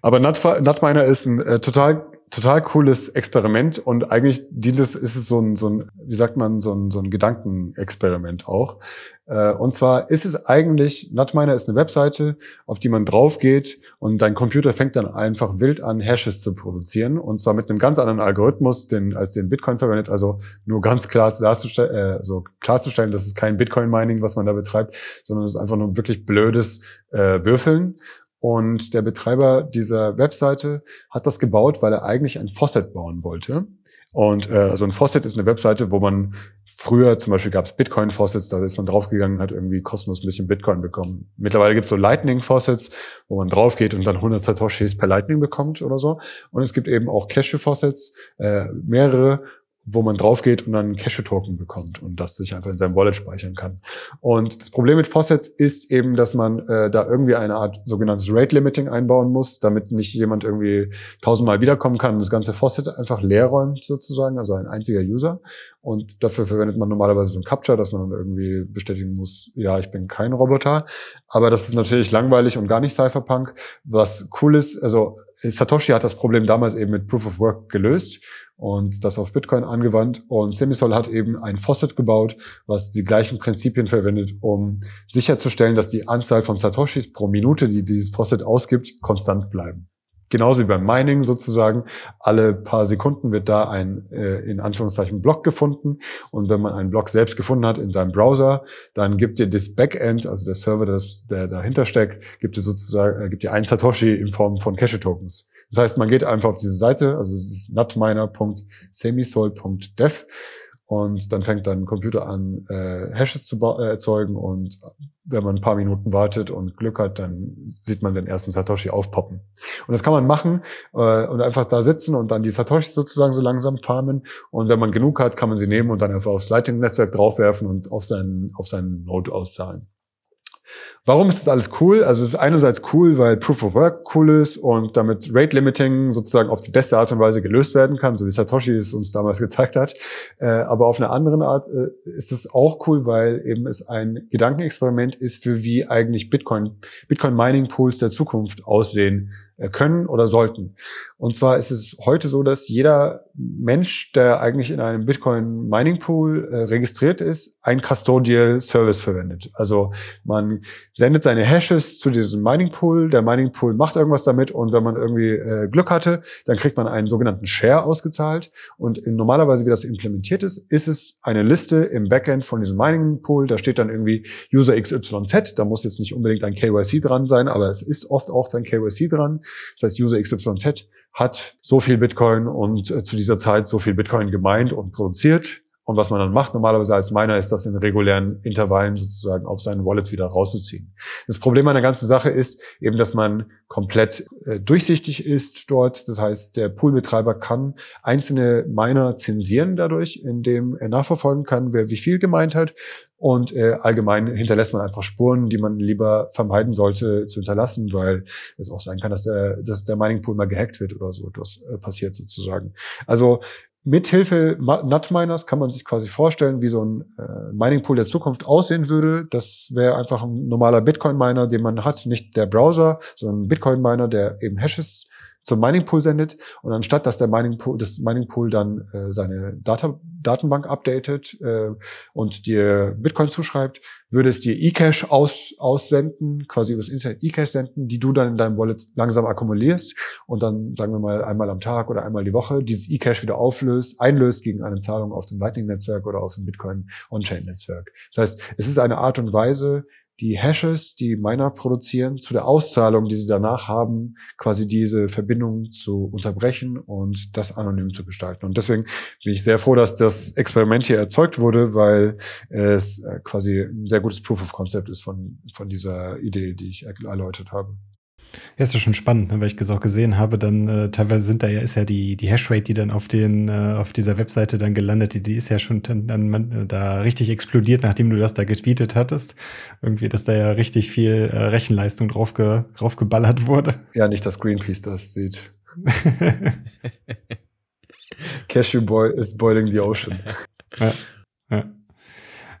Aber Nutminer ist ein äh, total total cooles Experiment und eigentlich dient es, ist es so ein, so ein wie sagt man, so ein, so ein Gedankenexperiment auch. Äh, und zwar ist es eigentlich, Nutminer ist eine Webseite, auf die man drauf geht und dein Computer fängt dann einfach wild an, Hashes zu produzieren und zwar mit einem ganz anderen Algorithmus, den, als den Bitcoin verwendet, also nur ganz klar darzustellen, äh, so klarzustellen, dass es kein Bitcoin-Mining, was man da betreibt, sondern es ist einfach nur wirklich blödes äh, Würfeln und der Betreiber dieser Webseite hat das gebaut, weil er eigentlich ein Faucet bauen wollte. Und äh, also ein Faucet ist eine Webseite, wo man früher zum Beispiel gab es Bitcoin-Faucets, da ist man draufgegangen, hat irgendwie kostenlos ein bisschen Bitcoin bekommen. Mittlerweile gibt es so Lightning-Faucets, wo man draufgeht und dann 100 Satoshis per Lightning bekommt oder so. Und es gibt eben auch Cashew-Faucets, äh, mehrere, wo man drauf geht und dann einen Cashew-Token bekommt und das sich einfach in seinem Wallet speichern kann. Und das Problem mit Faucets ist eben, dass man äh, da irgendwie eine Art sogenanntes Rate-Limiting einbauen muss, damit nicht jemand irgendwie tausendmal wiederkommen kann und das ganze Faucet einfach leer räumt sozusagen, also ein einziger User. Und dafür verwendet man normalerweise so ein Capture, dass man dann irgendwie bestätigen muss, ja, ich bin kein Roboter. Aber das ist natürlich langweilig und gar nicht Cypherpunk. Was cool ist, also Satoshi hat das Problem damals eben mit Proof of Work gelöst und das auf Bitcoin angewandt. Und Semisol hat eben ein Faucet gebaut, was die gleichen Prinzipien verwendet, um sicherzustellen, dass die Anzahl von Satoshis pro Minute, die dieses Faucet ausgibt, konstant bleiben. Genauso wie beim Mining sozusagen. Alle paar Sekunden wird da ein, äh, in Anführungszeichen, Block gefunden. Und wenn man einen Block selbst gefunden hat in seinem Browser, dann gibt dir das Backend, also der Server, das, der dahinter steckt, gibt dir sozusagen, äh, gibt dir ein Satoshi in Form von Cache-Tokens. Das heißt, man geht einfach auf diese Seite, also es ist nutminer.semisol.dev und dann fängt dann Computer an, äh, Hashes zu äh, erzeugen und wenn man ein paar Minuten wartet und Glück hat, dann sieht man den ersten Satoshi aufpoppen. Und das kann man machen äh, und einfach da sitzen und dann die Satoshis sozusagen so langsam farmen. Und wenn man genug hat, kann man sie nehmen und dann einfach aufs Lightning-Netzwerk draufwerfen und auf seinen, auf seinen Node auszahlen. Warum ist das alles cool? Also es ist einerseits cool, weil Proof of Work cool ist und damit Rate Limiting sozusagen auf die beste Art und Weise gelöst werden kann, so wie Satoshi es uns damals gezeigt hat. Äh, aber auf eine andere Art äh, ist es auch cool, weil eben es ein Gedankenexperiment ist, für wie eigentlich Bitcoin, Bitcoin Mining Pools der Zukunft aussehen äh, können oder sollten. Und zwar ist es heute so, dass jeder Mensch, der eigentlich in einem Bitcoin Mining Pool äh, registriert ist, ein Custodial Service verwendet. Also man sendet seine Hashes zu diesem Mining Pool, der Mining Pool macht irgendwas damit und wenn man irgendwie äh, Glück hatte, dann kriegt man einen sogenannten Share ausgezahlt. Und in, normalerweise, wie das implementiert ist, ist es eine Liste im Backend von diesem Mining Pool, da steht dann irgendwie User XYZ, da muss jetzt nicht unbedingt ein KYC dran sein, aber es ist oft auch dann KYC dran. Das heißt, User XYZ hat so viel Bitcoin und äh, zu dieser Zeit so viel Bitcoin gemeint und produziert. Und was man dann macht, normalerweise als Miner, ist das in regulären Intervallen sozusagen auf seinen Wallet wieder rauszuziehen. Das Problem an der ganzen Sache ist eben, dass man komplett äh, durchsichtig ist dort. Das heißt, der Poolbetreiber kann einzelne Miner zensieren dadurch, indem er nachverfolgen kann, wer wie viel gemeint hat. Und äh, allgemein hinterlässt man einfach Spuren, die man lieber vermeiden sollte zu hinterlassen, weil es auch sein kann, dass der, dass der Mining Pool mal gehackt wird oder so etwas äh, passiert sozusagen. Also Mithilfe Nutminers kann man sich quasi vorstellen, wie so ein äh, Mining Pool der Zukunft aussehen würde. Das wäre einfach ein normaler Bitcoin Miner, den man hat, nicht der Browser, sondern ein Bitcoin Miner, der eben Hashes zum Mining Pool sendet und anstatt dass der Mining Pool, das Mining Pool dann äh, seine Data Datenbank updatet äh, und dir Bitcoin zuschreibt, würde es dir eCash aus, aussenden, quasi übers Internet eCash senden, die du dann in deinem Wallet langsam akkumulierst und dann, sagen wir mal, einmal am Tag oder einmal die Woche dieses eCash wieder auflöst, einlöst gegen eine Zahlung auf dem Lightning-Netzwerk oder auf dem Bitcoin On-Chain-Netzwerk. Das heißt, es ist eine Art und Weise, die Hashes, die Miner produzieren, zu der Auszahlung, die sie danach haben, quasi diese Verbindung zu unterbrechen und das anonym zu gestalten. Und deswegen bin ich sehr froh, dass das Experiment hier erzeugt wurde, weil es äh, quasi ein sehr gutes Proof of Concept ist von, von dieser Idee, die ich erläutert habe. Ja, ist ja schon spannend, ne, weil ich das auch gesehen habe, dann äh, teilweise sind da ja, ist ja die, die Hashrate, die dann auf den, äh, auf dieser Webseite dann gelandet, die, die ist ja schon dann, dann äh, da richtig explodiert, nachdem du das da getweetet hattest. Irgendwie, dass da ja richtig viel äh, Rechenleistung drauf, ge, drauf geballert wurde. Ja, nicht, dass Greenpeace das sieht. Cashew Boy is boiling the ocean. ja,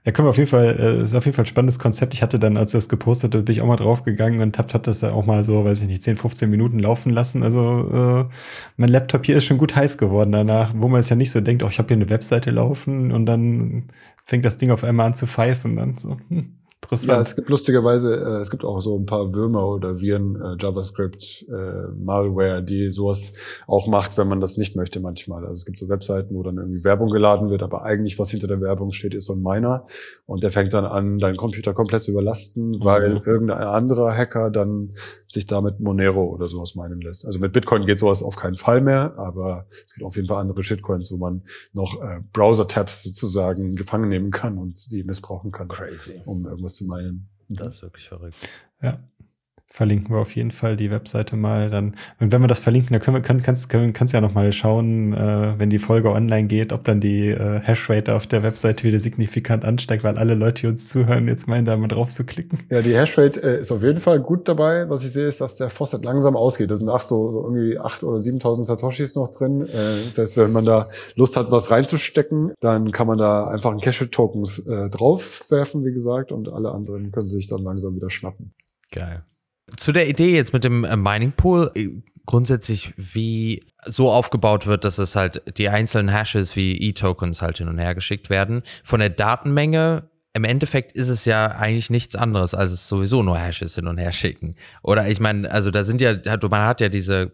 ja. Können wir auf jeden Fall, äh, ist auf jeden Fall ein spannendes Konzept. Ich hatte dann, als du das gepostet hast, bin ich auch mal draufgegangen und hab, hab das da auch mal so, weiß ich nicht, 10, 15 Minuten laufen lassen. Also äh, mein Laptop hier ist schon gut heiß geworden danach, wo man es ja nicht so denkt, oh, ich habe hier eine Webseite laufen und dann fängt das Ding auf einmal an zu pfeifen. Dann so, hm, Interessant. Ja, es gibt lustigerweise, äh, es gibt auch so ein paar Würmer oder Viren, äh, JavaScript, äh, Malware, die sowas auch macht, wenn man das nicht möchte manchmal. Also es gibt so Webseiten, wo dann irgendwie Werbung geladen wird, aber eigentlich was hinter der Werbung steht, ist so ein Miner und der fängt dann an, deinen Computer komplett zu überlasten, mhm. weil irgendein anderer Hacker dann sich damit Monero oder sowas meinen lässt. Also mit Bitcoin geht sowas auf keinen Fall mehr, aber es gibt auf jeden Fall andere Shitcoins, wo man noch äh, Browser-Tabs sozusagen gefangen nehmen kann und die missbrauchen kann, Crazy. um irgendwas zu meinen. Das ist wirklich verrückt. Ja. Verlinken wir auf jeden Fall die Webseite mal. Dann, und wenn wir das verlinken, dann können wir, kann, kannst, können, kannst ja noch mal schauen, äh, wenn die Folge online geht, ob dann die äh, Hashrate auf der Webseite wieder signifikant ansteigt, weil alle Leute, die uns zuhören, jetzt meinen, da mal drauf zu klicken. Ja, die Hashrate äh, ist auf jeden Fall gut dabei. Was ich sehe, ist, dass der Faucet langsam ausgeht. Da sind acht, so, so irgendwie acht oder 7.000 Satoshis noch drin. Äh, das heißt, wenn man da Lust hat, was reinzustecken, dann kann man da einfach ein Cache-Tokens äh, draufwerfen, wie gesagt, und alle anderen können sich dann langsam wieder schnappen. Geil zu der Idee jetzt mit dem äh, Mining Pool, äh, grundsätzlich wie so aufgebaut wird, dass es halt die einzelnen Hashes wie E-Tokens halt hin und her geschickt werden. Von der Datenmenge im Endeffekt ist es ja eigentlich nichts anderes, als es sowieso nur Hashes hin und her schicken. Oder ich meine, also da sind ja, man hat ja diese,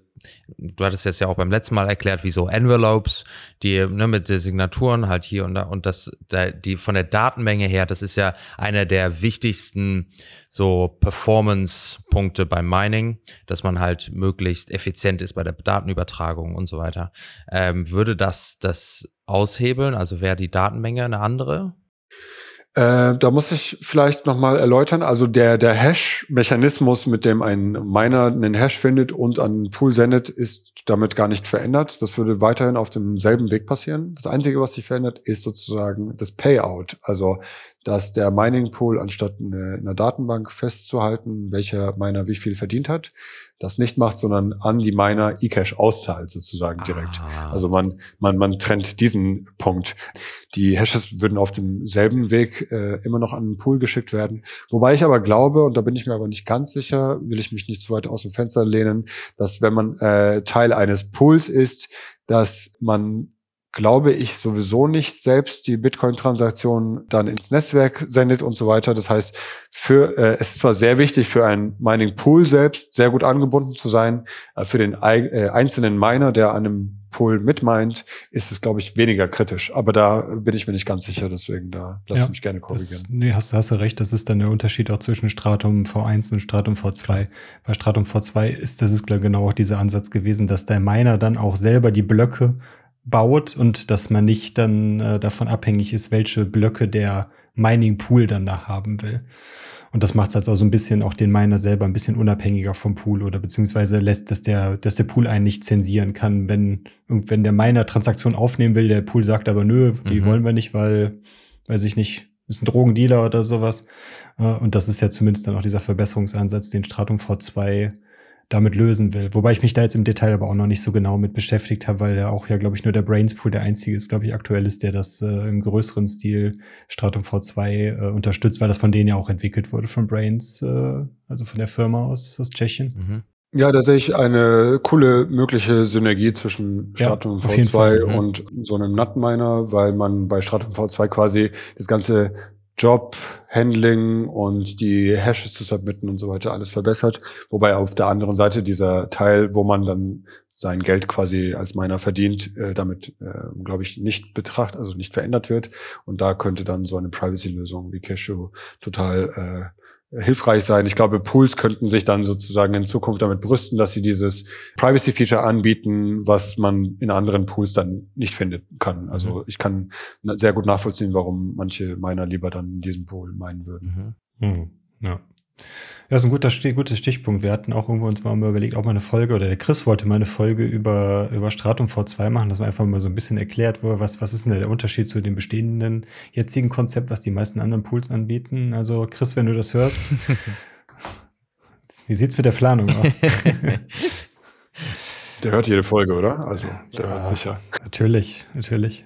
du hattest jetzt ja auch beim letzten Mal erklärt, wie so Envelopes, die ne, mit den Signaturen halt hier und da und das, da, die von der Datenmenge her, das ist ja einer der wichtigsten so Performance-Punkte beim Mining, dass man halt möglichst effizient ist bei der Datenübertragung und so weiter. Ähm, würde das das aushebeln? Also wäre die Datenmenge eine andere? Äh, da muss ich vielleicht nochmal erläutern. Also der, der Hash-Mechanismus, mit dem ein Miner einen Hash findet und an den Pool sendet, ist damit gar nicht verändert. Das würde weiterhin auf demselben Weg passieren. Das Einzige, was sich verändert, ist sozusagen das Payout. Also dass der Mining Pool, anstatt in der Datenbank festzuhalten, welcher Miner wie viel verdient hat, das nicht macht, sondern an die Miner eCash auszahlt sozusagen direkt. Ah. Also man, man, man trennt diesen Punkt. Die Hashes würden auf demselben Weg äh, immer noch an den Pool geschickt werden. Wobei ich aber glaube, und da bin ich mir aber nicht ganz sicher, will ich mich nicht zu weit aus dem Fenster lehnen, dass wenn man äh, Teil eines Pools ist, dass man glaube ich, sowieso nicht selbst die Bitcoin-Transaktionen dann ins Netzwerk sendet und so weiter. Das heißt, für äh, es ist zwar sehr wichtig für einen Mining Pool selbst sehr gut angebunden zu sein, äh, für den äh, einzelnen Miner, der an einem Pool mitmeint, ist es, glaube ich, weniger kritisch. Aber da bin ich mir nicht ganz sicher, deswegen da lass ja, mich gerne korrigieren. Das, nee, hast, hast du recht, das ist dann der Unterschied auch zwischen Stratum V1 und Stratum V2. Bei Stratum V2 ist das ist genau auch dieser Ansatz gewesen, dass der Miner dann auch selber die Blöcke baut und dass man nicht dann äh, davon abhängig ist, welche Blöcke der Mining Pool dann da haben will. Und das macht es also so ein bisschen auch den Miner selber ein bisschen unabhängiger vom Pool oder beziehungsweise lässt, dass der, dass der Pool einen nicht zensieren kann, wenn, wenn der Miner Transaktion aufnehmen will, der Pool sagt aber nö, die mhm. wollen wir nicht, weil, weiß ich nicht, ist ein Drogendealer oder sowas. Äh, und das ist ja zumindest dann auch dieser Verbesserungsansatz, den Stratum V2 damit lösen will. Wobei ich mich da jetzt im Detail aber auch noch nicht so genau mit beschäftigt habe, weil ja auch ja, glaube ich, nur der Brains Pool der einzige ist, glaube ich, aktuell ist, der das äh, im größeren Stil Stratum V2 äh, unterstützt, weil das von denen ja auch entwickelt wurde von Brains, äh, also von der Firma aus, aus Tschechien. Mhm. Ja, da sehe ich eine coole mögliche Synergie zwischen Stratum Ja, auf jeden V2 Fall. Mhm. und so einem Nutminer, weil man bei Stratum V2 quasi das ganze Job, Handling und die Hashes zu submitten und so weiter alles verbessert. Wobei auf der anderen Seite dieser Teil, wo man dann sein Geld quasi als Miner verdient, äh, damit, äh, glaube ich, nicht betracht, also nicht verändert wird. Und da könnte dann so eine Privacy-Lösung wie Cashew total äh, hilfreich sein. Ich glaube, Pools könnten sich dann sozusagen in Zukunft damit brüsten, dass sie dieses Privacy-Feature anbieten, was man in anderen Pools dann nicht finden kann. Also ich kann sehr gut nachvollziehen, warum manche Miner lieber dann in diesem Pool meinen würden. Mhm. Hm, ja. Ja, ist ein guter, guter Stichpunkt. Wir hatten auch irgendwo uns mal überlegt, ob mal eine Folge, oder der Chris wollte mal eine Folge über, über Stratum V2 machen, dass man einfach mal so ein bisschen erklärt, wo, was, was ist denn der Unterschied zu dem bestehenden jetzigen Konzept, was die meisten anderen Pools anbieten. Also Chris, wenn du das hörst, wie sieht's mit der Planung aus? Der hört jede Folge, oder? Also der Ja. hört sicher. Natürlich, natürlich.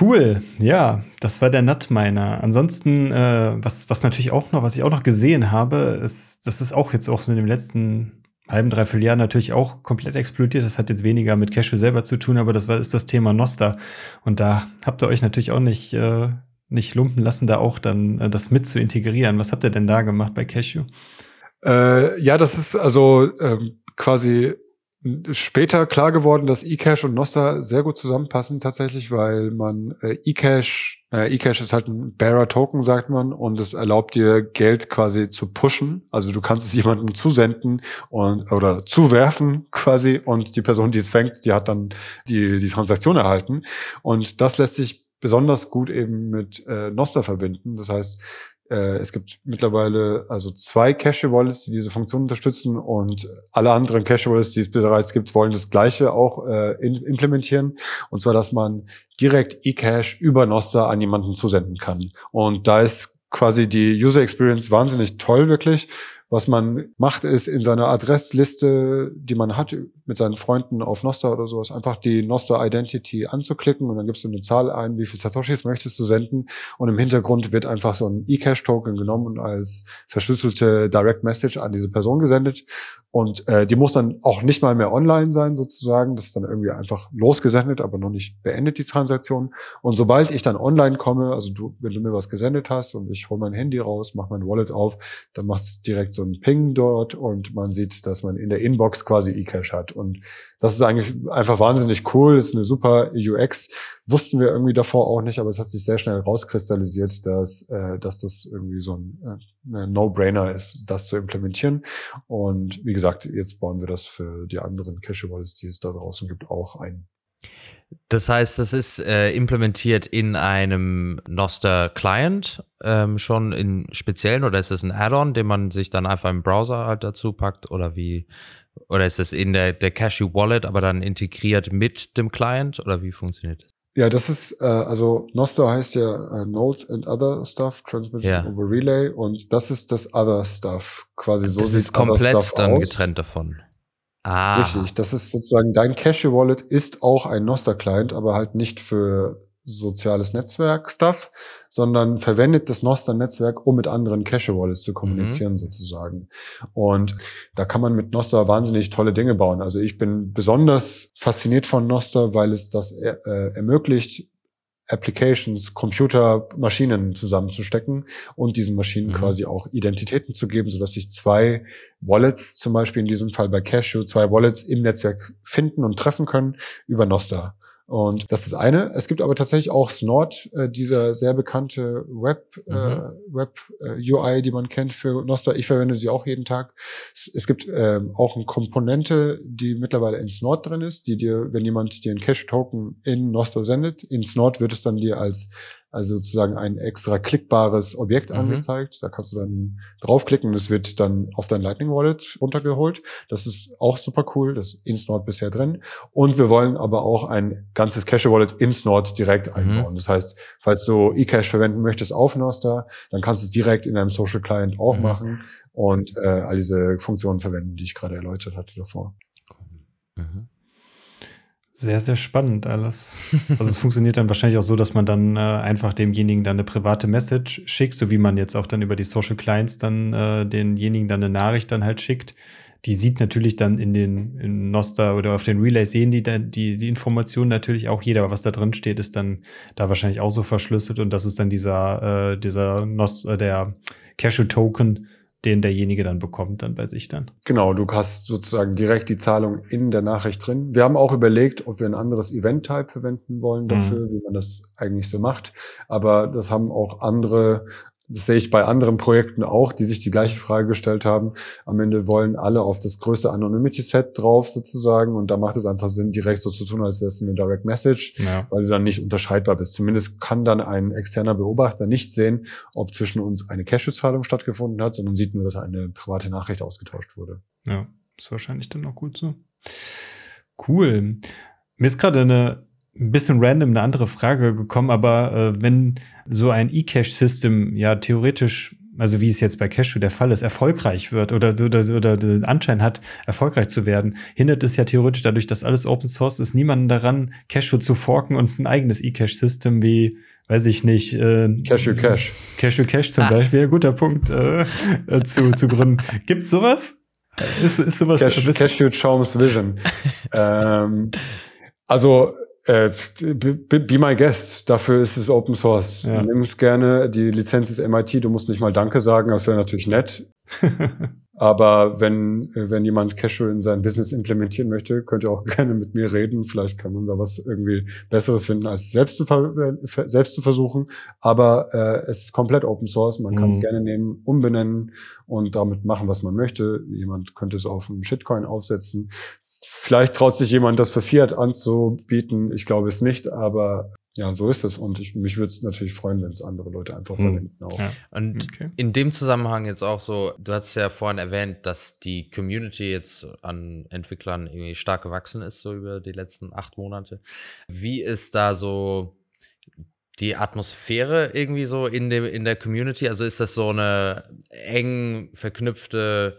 Cool, ja, das war der Nutminer. Ansonsten, äh, was, was natürlich auch noch, was ich auch noch gesehen habe, ist, das ist auch jetzt auch so in dem letzten halben, dreiviertel Jahr natürlich auch komplett explodiert. Das hat jetzt weniger mit Cashew selber zu tun, aber das war, ist das Thema Noster. Und da habt ihr euch natürlich auch nicht, äh, nicht lumpen lassen, da auch dann äh, das mit zu integrieren. Was habt ihr denn da gemacht bei Cashew? Äh, ja, das ist also ähm, quasi später klar geworden, dass eCash und Nostr sehr gut zusammenpassen tatsächlich, weil man äh, eCash, äh, eCash ist halt ein Bearer Token, sagt man, und es erlaubt dir Geld quasi zu pushen. Also du kannst es jemandem zusenden und oder zuwerfen quasi und die Person, die es fängt, die hat dann die die Transaktion erhalten und das lässt sich besonders gut eben mit äh, Nostr verbinden. Das heißt, es gibt mittlerweile also zwei Cache-Wallets, die diese Funktion unterstützen und alle anderen Cache-Wallets, die es bereits gibt, wollen das Gleiche auch äh, implementieren. Und zwar, dass man direkt eCash über Nostr an jemanden zusenden kann. Und da ist quasi die User Experience wahnsinnig toll, wirklich. Was man macht, ist in seiner Adressliste, die man hat mit seinen Freunden auf Nostr oder sowas, einfach die Nostr Identity anzuklicken und dann gibst du eine Zahl ein, wie viel Satoshis möchtest du senden. Und im Hintergrund wird einfach so ein eCash-Token genommen und als verschlüsselte Direct Message an diese Person gesendet. Und äh, die muss dann auch nicht mal mehr online sein sozusagen, das ist dann irgendwie einfach losgesendet, aber noch nicht beendet die Transaktion. Und sobald ich dann online komme, also du, wenn du mir was gesendet hast und ich hole mein Handy raus, mache mein Wallet auf, dann macht es direkt so einen Ping dort und man sieht, dass man in der Inbox quasi eCash hat. Und das ist eigentlich einfach wahnsinnig cool, ist eine super UX. Wussten wir irgendwie davor auch nicht, aber es hat sich sehr schnell rauskristallisiert, dass, äh, dass das irgendwie so ein äh, No-Brainer ist, das zu implementieren. Und wie gesagt, jetzt bauen wir das für die anderen Cache-Wallets, die es da draußen gibt, auch ein. Das heißt, das ist äh, implementiert in einem Noster Client ähm, schon in speziellen oder ist das ein Add-on, den man sich dann einfach im Browser halt dazu packt oder wie oder ist das in der der Cashew Wallet, aber dann integriert mit dem Client oder wie funktioniert das? Ja, das ist, äh, also Nostr heißt ja äh, Nodes and Other Stuff, Transmitted Ja. over Relay und das ist das Other Stuff, quasi so das ist komplett dann aus. getrennt davon. Ah, Richtig, das ist sozusagen dein Cache-Wallet ist auch ein Nostr-Client, aber halt nicht für soziales Netzwerk-Stuff, sondern verwendet das Nostr-Netzwerk, um mit anderen Cache-Wallets zu kommunizieren sozusagen. Und da kann man mit Nostr wahnsinnig tolle Dinge bauen. Also ich bin besonders fasziniert von Nostr, weil es das äh, ermöglicht, Applications, Computer, Maschinen zusammenzustecken und diesen Maschinen Mhm. quasi auch Identitäten zu geben, sodass sich zwei Wallets, zum Beispiel in diesem Fall bei Cashew, zwei Wallets im Netzwerk finden und treffen können über Nostr. Und das ist das eine. Es gibt aber tatsächlich auch Snort, äh, dieser sehr bekannte Web, äh, Mhm. Web äh, UI, die man kennt für Nostr. Ich verwende sie auch jeden Tag. Es, es gibt ähm, auch eine Komponente, die mittlerweile in Snort drin ist, die dir, wenn jemand dir einen Cache-Token in Nostr sendet, in Snort wird es dann dir als also sozusagen ein extra klickbares Objekt Mhm. angezeigt. Da kannst du dann draufklicken und es wird dann auf dein Lightning Wallet runtergeholt. Das ist auch super cool. Das ist in Snort bisher drin. Und wir wollen aber auch ein ganzes Cache Wallet in Snort direkt Mhm. einbauen. Das heißt, falls du eCash verwenden möchtest auf Nostr, dann kannst du es direkt in einem Social Client auch Mhm. machen und äh, all diese Funktionen verwenden, die ich gerade erläutert hatte davor. Mhm. Sehr, sehr spannend alles. Also es funktioniert dann wahrscheinlich auch so, dass man dann äh, einfach demjenigen dann eine private Message schickt, so wie man jetzt auch dann über die Social Clients dann äh, denjenigen dann eine Nachricht dann halt schickt, die sieht natürlich dann in den in Noster oder auf den Relays sehen die dann die, die Informationen natürlich auch jeder, was da drin steht, ist dann da wahrscheinlich auch so verschlüsselt. Und das ist dann dieser, äh, dieser Nost, äh, der Cashew-Token, den derjenige dann bekommt, dann bei sich dann. Genau, du hast sozusagen direkt die Zahlung in der Nachricht drin. Wir haben auch überlegt, ob wir ein anderes Event-Type verwenden wollen dafür, mhm. wie man das eigentlich so macht. Aber das haben auch andere das sehe ich bei anderen Projekten auch, die sich die gleiche Frage gestellt haben. Am Ende wollen alle auf das größte Anonymity-Set drauf sozusagen und da macht es einfach Sinn, direkt so zu tun, als wärst du eine Direct Message, ja. weil du dann nicht unterscheidbar bist. Zumindest kann dann ein externer Beobachter nicht sehen, ob zwischen uns eine Cashew-Zahlung stattgefunden hat, sondern sieht nur, dass eine private Nachricht ausgetauscht wurde. Ja, ist wahrscheinlich dann auch gut so. Cool. Mir ist gerade eine ein bisschen random eine andere Frage gekommen, aber äh, wenn so ein E-Cache-System ja theoretisch, also wie es jetzt bei Cashew der Fall ist, erfolgreich wird oder, oder, oder den Anschein hat, erfolgreich zu werden, hindert es ja theoretisch dadurch, dass alles Open Source ist, niemanden daran, Cashew zu forken und ein eigenes E-Cache-System wie weiß ich nicht, äh, Cashew Cash. Cashew Cash zum ah. Beispiel, guter Punkt, äh, äh, zu, zu gründen. Gibt's sowas? Ist, ist sowas? Cash, Cashew Charms Vision. ähm, also äh, be my guest. Dafür ist es Open Source. Ja. Nimm es gerne. Die Lizenz ist MIT. Du musst nicht mal Danke sagen. Das wäre natürlich nett. Aber wenn, wenn jemand Cashew in sein Business implementieren möchte, könnt ihr auch gerne mit mir reden. Vielleicht kann man da was irgendwie Besseres finden, als selbst zu, selbst zu versuchen. Aber äh, es ist komplett Open Source. Man mhm. kann es gerne nehmen, umbenennen und damit machen, was man möchte. Jemand könnte es auf einen Shitcoin aufsetzen. Vielleicht traut sich jemand, das für Fiat anzubieten. Ich glaube es nicht, aber ja, so ist es. Und ich, mich würde es natürlich freuen, wenn es andere Leute einfach hm. verwenden auch. Ja. Und okay. in dem Zusammenhang jetzt auch so, du hast ja vorhin erwähnt, dass die Community jetzt an Entwicklern irgendwie stark gewachsen ist, so über die letzten acht Monate. Wie ist da so die Atmosphäre irgendwie so in, dem, in der Community? Also ist das so eine eng verknüpfte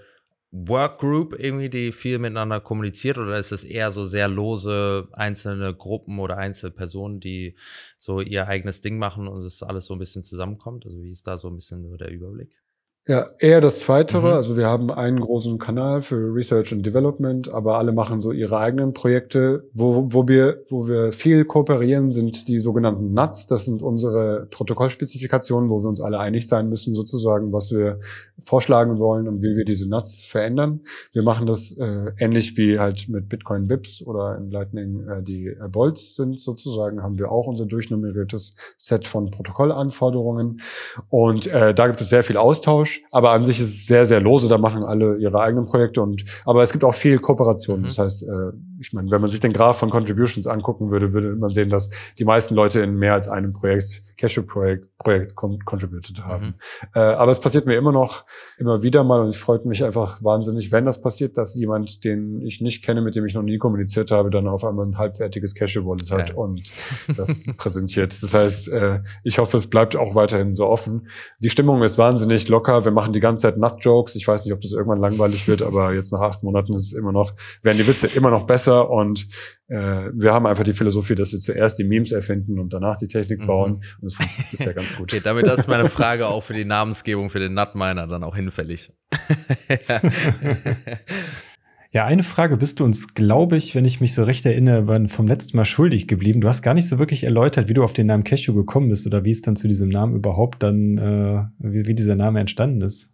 Workgroup irgendwie, die viel miteinander kommuniziert oder ist es eher so sehr lose einzelne Gruppen oder einzelne Personen, die so ihr eigenes Ding machen und es alles so ein bisschen zusammenkommt? Also wie ist da so ein bisschen der Überblick? Ja, eher das Zweitere. Mhm. Also wir haben einen großen Kanal für Research and Development, aber alle machen so ihre eigenen Projekte. Wo, wo, wir, wo wir viel kooperieren, sind die sogenannten NUTS. Das sind unsere Protokollspezifikationen, wo wir uns alle einig sein müssen, sozusagen, was wir vorschlagen wollen und wie wir diese NUTS verändern. Wir machen das äh, ähnlich wie halt mit Bitcoin Bips oder in Lightning äh, die äh, Bolts sind sozusagen, haben wir auch unser durchnummeriertes Set von Protokollanforderungen. Und äh, da gibt es sehr viel Austausch. Austausch, aber an sich ist es sehr, sehr lose. Da machen alle ihre eigenen Projekte und aber es gibt auch viel Kooperation. Mhm. Das heißt, äh, ich meine, wenn man sich den Graph von Contributions angucken würde, würde man sehen, dass die meisten Leute in mehr als einem Projekt, Cashew-Projekt, Projekt contributed haben. Mhm. Äh, aber es passiert mir immer noch, immer wieder mal und ich freue mich einfach wahnsinnig, wenn das passiert, dass jemand, den ich nicht kenne, mit dem ich noch nie kommuniziert habe, dann auf einmal ein halbwertiges Cashew-Wallet hat okay. und das präsentiert. Das heißt, äh, ich hoffe, es bleibt auch weiterhin so offen. Die Stimmung ist wahnsinnig locker. Wir machen die ganze Zeit Nut-Jokes. Ich weiß nicht, ob das irgendwann langweilig wird, aber jetzt nach acht Monaten ist es immer noch, werden die Witze immer noch besser und äh, wir haben einfach die Philosophie, dass wir zuerst die Memes erfinden und danach die Technik mhm. bauen und das funktioniert bisher ganz gut. Okay, damit ist meine Frage auch für die Namensgebung für den Nutminer dann auch hinfällig. Ja, eine Frage bist du uns, glaube ich, wenn ich mich so recht erinnere, vom letzten Mal schuldig geblieben. Du hast gar nicht so wirklich erläutert, wie du auf den Namen Cashew gekommen bist oder wie es dann zu diesem Namen überhaupt dann, äh, wie, wie dieser Name entstanden ist.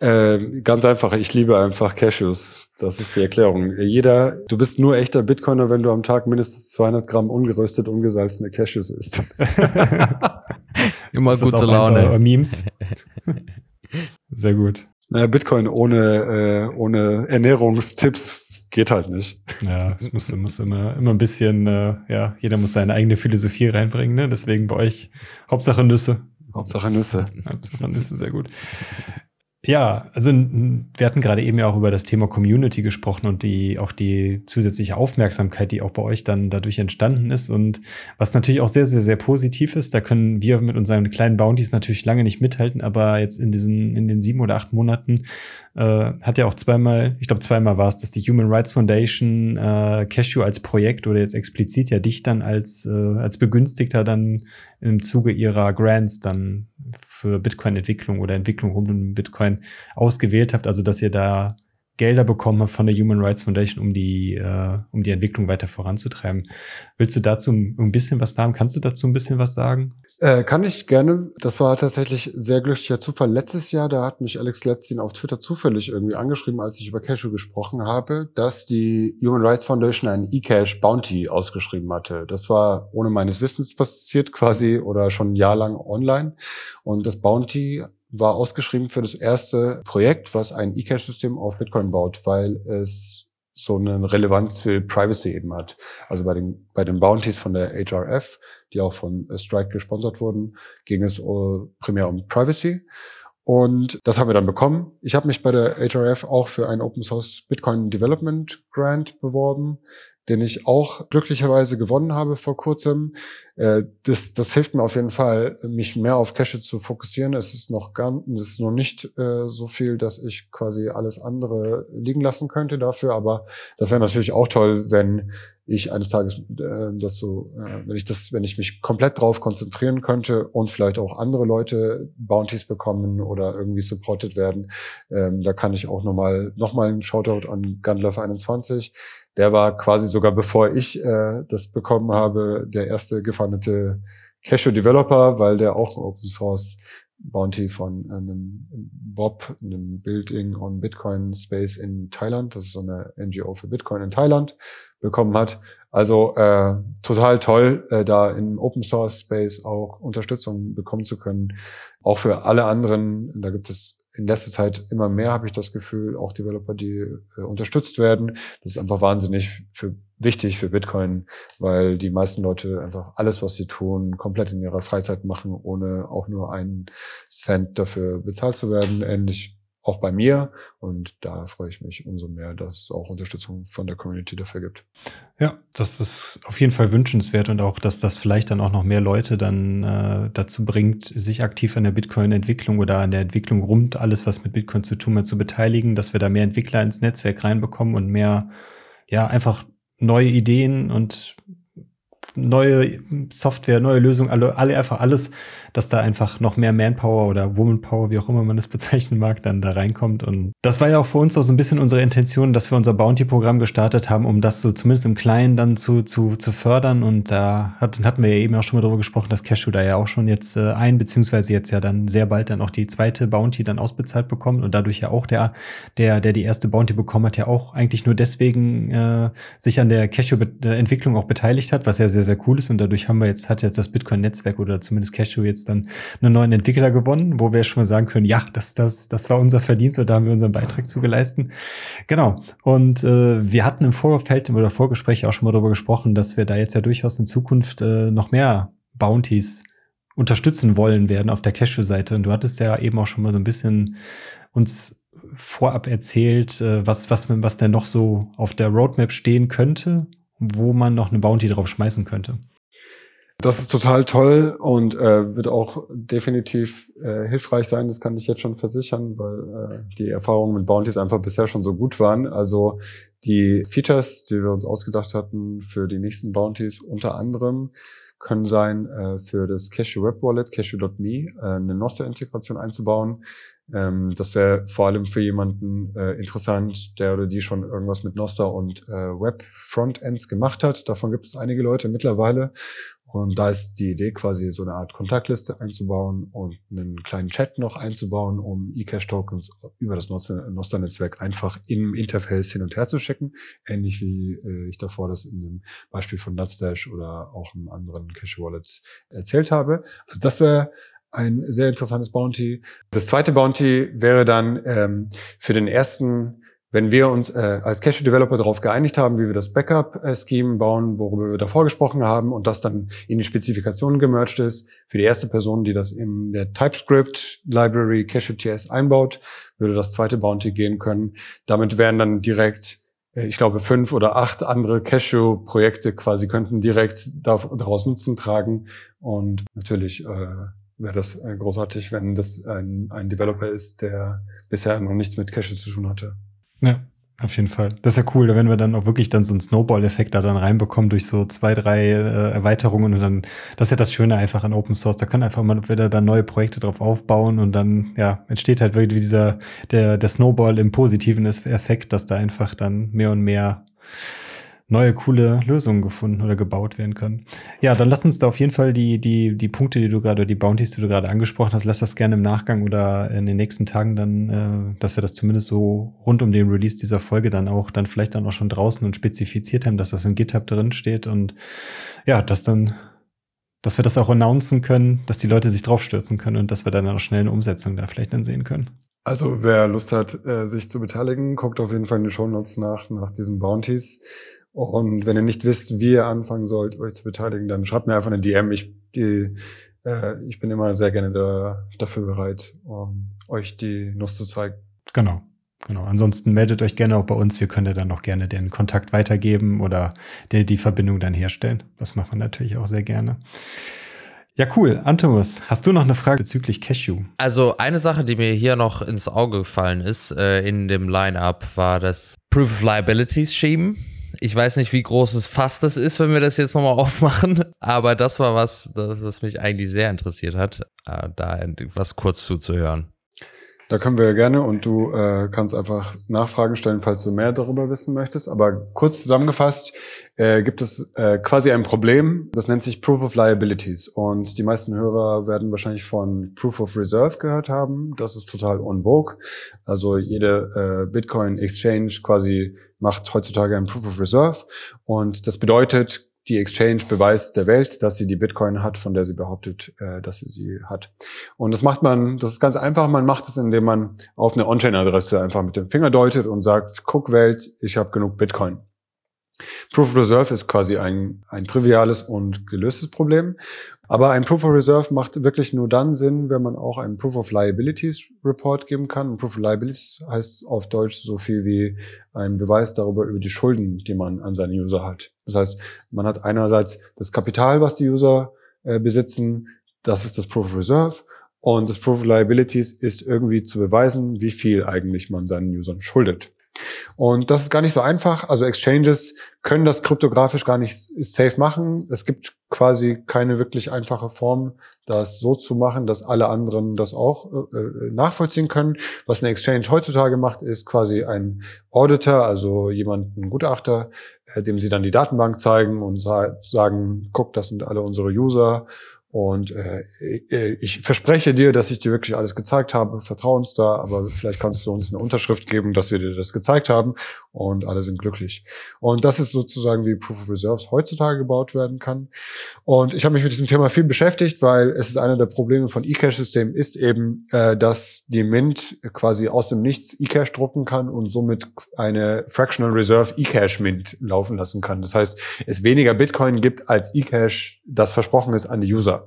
Äh, ganz einfach, ich liebe einfach Cashews. Das ist die Erklärung. Jeder, du bist nur echter Bitcoiner, wenn du am Tag mindestens 200 Gramm ungeröstet, ungesalzene Cashews isst. Immer gute Laune. Memes. Sehr gut. Naja, Bitcoin ohne, äh, ohne Ernährungstipps geht halt nicht. Ja, es muss, muss immer, immer ein bisschen, äh, ja, jeder muss seine eigene Philosophie reinbringen, ne? Deswegen bei euch Hauptsache Nüsse. Hauptsache Nüsse. Hauptsache Nüsse, sehr gut. Ja, also wir hatten gerade eben ja auch über das Thema Community gesprochen und die auch die zusätzliche Aufmerksamkeit, die auch bei euch dann dadurch entstanden ist und was natürlich auch sehr, sehr, sehr positiv ist. Da können wir mit unseren kleinen Bounties natürlich lange nicht mithalten, aber jetzt in diesen, in den sieben oder acht Monaten äh, hat ja auch zweimal, ich glaube zweimal war es, dass die Human Rights Foundation äh, Cashew als Projekt oder jetzt explizit ja dich dann als, äh, als Begünstigter dann im Zuge ihrer Grants dann für Bitcoin-Entwicklung oder Entwicklung rund um Bitcoin ausgewählt habt, also dass ihr da Gelder bekommen hat von der Human Rights Foundation, um die, äh, um die Entwicklung weiter voranzutreiben. Willst du dazu ein bisschen was sagen? Kannst du dazu ein bisschen was sagen? Äh, kann ich gerne. Das war tatsächlich sehr glücklicher Zufall. Letztes Jahr, da hat mich Alex Letzin auf Twitter zufällig irgendwie angeschrieben, als ich über Cashew gesprochen habe, dass die Human Rights Foundation einen eCash Bounty ausgeschrieben hatte. Das war ohne meines Wissens passiert quasi oder schon ein Jahr lang online. Und das Bounty war ausgeschrieben für das erste Projekt, was ein eCash-System auf Bitcoin baut, weil es so eine Relevanz für Privacy eben hat. Also bei den, bei den Bounties von der HRF, die auch von Strike gesponsert wurden, ging es primär um Privacy. Und das haben wir dann bekommen. Ich habe mich bei der HRF auch für ein Open Source Bitcoin Development Grant beworben den ich auch glücklicherweise gewonnen habe vor kurzem. Äh, das, das hilft mir auf jeden Fall, mich mehr auf Cache zu fokussieren. Es ist noch gar, es ist noch nicht äh, so viel, dass ich quasi alles andere liegen lassen könnte dafür. Aber das wäre natürlich auch toll, wenn ich eines Tages äh, dazu, äh, wenn ich das, wenn ich mich komplett drauf konzentrieren könnte und vielleicht auch andere Leute Bounties bekommen oder irgendwie supported werden. Ähm, da kann ich auch nochmal noch mal einen Shoutout an Gunlove 21 der war quasi sogar bevor ich äh, das bekommen habe, der erste gefundete Cashew-Developer, weil der auch ein Open Source Bounty von einem Bob, einem Building on Bitcoin Space in Thailand, das ist so eine NGO für Bitcoin in Thailand, bekommen hat. Also äh, total toll, äh, da im Open Source Space auch Unterstützung bekommen zu können. Auch für alle anderen, da gibt es in letzter Zeit immer mehr, habe ich das Gefühl, auch Developer, die äh, unterstützt werden. Das ist einfach wahnsinnig für, wichtig für Bitcoin, weil die meisten Leute einfach alles, was sie tun, komplett in ihrer Freizeit machen, ohne auch nur einen Cent dafür bezahlt zu werden. Ähnlich auch bei mir. Und da freue ich mich umso mehr, dass es auch Unterstützung von der Community dafür gibt. Ja, das ist auf jeden Fall wünschenswert und auch, dass das vielleicht dann auch noch mehr Leute dann äh, dazu bringt, sich aktiv an der Bitcoin-Entwicklung oder an der Entwicklung rund alles, was mit Bitcoin zu tun hat, zu beteiligen, dass wir da mehr Entwickler ins Netzwerk reinbekommen und mehr, ja, einfach neue Ideen und neue Software, neue Lösungen, alle, alle einfach alles, dass da einfach noch mehr Manpower oder Womanpower, wie auch immer man das bezeichnen mag, dann da reinkommt. Und das war ja auch für uns auch so ein bisschen unsere Intention, dass wir unser Bounty-Programm gestartet haben, um das so zumindest im Kleinen dann zu, zu, zu fördern. Und da hatten, hatten wir ja eben auch schon mal darüber gesprochen, dass Cashew da ja auch schon jetzt äh, ein, beziehungsweise jetzt ja dann sehr bald dann auch die zweite Bounty dann ausbezahlt bekommt und dadurch ja auch der, der, der die erste Bounty bekommen hat, ja auch eigentlich nur deswegen äh, sich an der Cashew-Entwicklung auch beteiligt hat, was ja sehr, sehr cool ist. Und dadurch haben wir jetzt, hat jetzt das Bitcoin-Netzwerk oder zumindest Cashew jetzt dann einen neuen Entwickler gewonnen, wo wir schon mal sagen können, ja, das, das, das war unser Verdienst oder da haben wir unseren Beitrag zugeleisten. Genau. Und äh, wir hatten im Vorfeld oder Vorgespräch auch schon mal darüber gesprochen, dass wir da jetzt ja durchaus in Zukunft äh, noch mehr Bounties unterstützen wollen werden auf der Cashew-Seite. Und du hattest ja eben auch schon mal so ein bisschen uns vorab erzählt, äh, was, was, was denn noch so auf der Roadmap stehen könnte wo man noch eine Bounty drauf schmeißen könnte. Das ist total toll und äh, wird auch definitiv äh, hilfreich sein, das kann ich jetzt schon versichern, weil äh, die Erfahrungen mit Bounties einfach bisher schon so gut waren. Also die Features, die wir uns ausgedacht hatten für die nächsten Bounties, unter anderem können sein, äh, für das Cashew Web Wallet, cashew.me, äh, eine Nostr-Integration einzubauen. Ähm, das wäre vor allem für jemanden äh, interessant, der oder die schon irgendwas mit Nostr und äh, Web-Frontends gemacht hat. Davon gibt es einige Leute mittlerweile. Und da ist die Idee quasi so eine Art Kontaktliste einzubauen und einen kleinen Chat noch einzubauen, um eCash-Tokens über das Nostr-Netzwerk einfach im Interface hin und her zu schicken. Ähnlich wie äh, ich davor das in dem Beispiel von Nutstash oder auch einem anderen Cash-Wallet erzählt habe. Also das wäre ein sehr interessantes Bounty. Das zweite Bounty wäre dann ähm, für den ersten, wenn wir uns äh, als Cashew-Developer darauf geeinigt haben, wie wir das Backup-Scheme bauen, worüber wir davor gesprochen haben und das dann in die Spezifikationen gemerged ist, für die erste Person, die das in der TypeScript-Library Cashew.ts einbaut, würde das zweite Bounty gehen können. Damit wären dann direkt äh, ich glaube, fünf oder acht andere Cashew-Projekte quasi könnten direkt daraus Nutzen tragen. Und natürlich äh, wäre das äh, großartig, wenn das ein, ein Developer ist, der bisher noch nichts mit Cache zu tun hatte. Ja, Auf jeden Fall. Das ist ja cool, wenn wir dann auch wirklich dann so einen Snowball-Effekt da dann reinbekommen durch so zwei, drei äh, Erweiterungen und dann, das ist ja das Schöne einfach an Open Source. Da können einfach mal wieder dann neue Projekte drauf aufbauen und dann, ja, entsteht halt wirklich dieser, der, der Snowball im positiven Effekt, dass da einfach dann mehr und mehr neue coole Lösungen gefunden oder gebaut werden können. Ja, dann lass uns da auf jeden Fall die, die, die Punkte, die du gerade, die Bounties, die du gerade angesprochen hast, lass das gerne im Nachgang oder in den nächsten Tagen dann, äh, dass wir das zumindest so rund um den Release dieser Folge dann auch, dann vielleicht dann auch schon draußen und spezifiziert haben, dass das in GitHub drin steht und ja, dass dann, dass wir das auch announcen können, dass die Leute sich draufstürzen können und dass wir dann auch schnell eine Umsetzung da vielleicht dann sehen können. Also wer Lust hat, äh, sich zu beteiligen, guckt auf jeden Fall in die Show Notes nach, nach diesen Bounties. Und wenn ihr nicht wisst, wie ihr anfangen sollt, euch zu beteiligen, dann schreibt mir einfach eine DM. Ich, die, äh, ich bin immer sehr gerne da, dafür bereit, um euch die Nuss zu zeigen. Genau. Genau. Ansonsten meldet euch gerne auch bei uns. Wir können ja dann noch gerne den Kontakt weitergeben oder die, die Verbindung dann herstellen. Das macht man natürlich auch sehr gerne. Ja, cool. Antomus, hast du noch eine Frage bezüglich Cashew? Also eine Sache, die mir hier noch ins Auge gefallen ist äh, in dem Line-Up, war das Proof of Liabilities Scheme. Ich weiß nicht, wie groß es fast das ist, wenn wir das jetzt nochmal aufmachen, aber das war was, das, was mich eigentlich sehr interessiert hat, äh, da was kurz zuzuhören. Da können wir ja gerne und du äh, kannst einfach Nachfragen stellen, falls du mehr darüber wissen möchtest. Aber kurz zusammengefasst äh, gibt es äh, quasi ein Problem, das nennt sich Proof of Liabilities. Und die meisten Hörer werden wahrscheinlich von Proof of Reserve gehört haben. Das ist total on. Also jede äh, Bitcoin Exchange quasi macht heutzutage ein Proof of Reserve. Und das bedeutet, die Exchange beweist der Welt, dass sie die Bitcoin hat, von der sie behauptet, äh, dass sie sie hat. Und das macht man, das ist ganz einfach, man macht es, indem man auf eine On-Chain-Adresse einfach mit dem Finger deutet und sagt, guck Welt, ich habe genug Bitcoin. Proof of Reserve ist quasi ein, ein triviales und gelöstes Problem. Aber ein Proof of Reserve macht wirklich nur dann Sinn, wenn man auch einen Proof of Liabilities Report geben kann. Und Proof of Liabilities heißt auf Deutsch so viel wie ein Beweis darüber über die Schulden, die man an seine User hat. Das heißt, man hat einerseits das Kapital, was die User äh, besitzen. Das ist das Proof of Reserve. Und das Proof of Liabilities ist irgendwie zu beweisen, wie viel eigentlich man seinen Usern schuldet. Und das ist gar nicht so einfach. Also Exchanges können das kryptografisch gar nicht safe machen. Es gibt quasi keine wirklich einfache Form, das so zu machen, dass alle anderen das auch äh, äh nachvollziehen können. Was eine Exchange heutzutage macht, ist quasi ein Auditor, also jemand, ein Gutachter, äh, dem sie dann die Datenbank zeigen und sa sagen, guck, das sind alle unsere User und äh, äh, ich verspreche dir, dass ich dir wirklich alles gezeigt habe. Vertrau uns da, aber vielleicht kannst du uns eine Unterschrift geben, dass wir dir das gezeigt haben und alle sind glücklich. Und das ist sozusagen, wie Proof of Reserves heutzutage gebaut werden kann. Und ich habe mich mit diesem Thema viel beschäftigt, weil es ist einer der Probleme von eCash-Systemen ist eben, äh, dass die Mint quasi aus dem Nichts eCash drucken kann und somit eine Fractional Reserve eCash Mint laufen lassen kann. Das heißt, es weniger Bitcoin gibt als eCash, das versprochen ist an die User.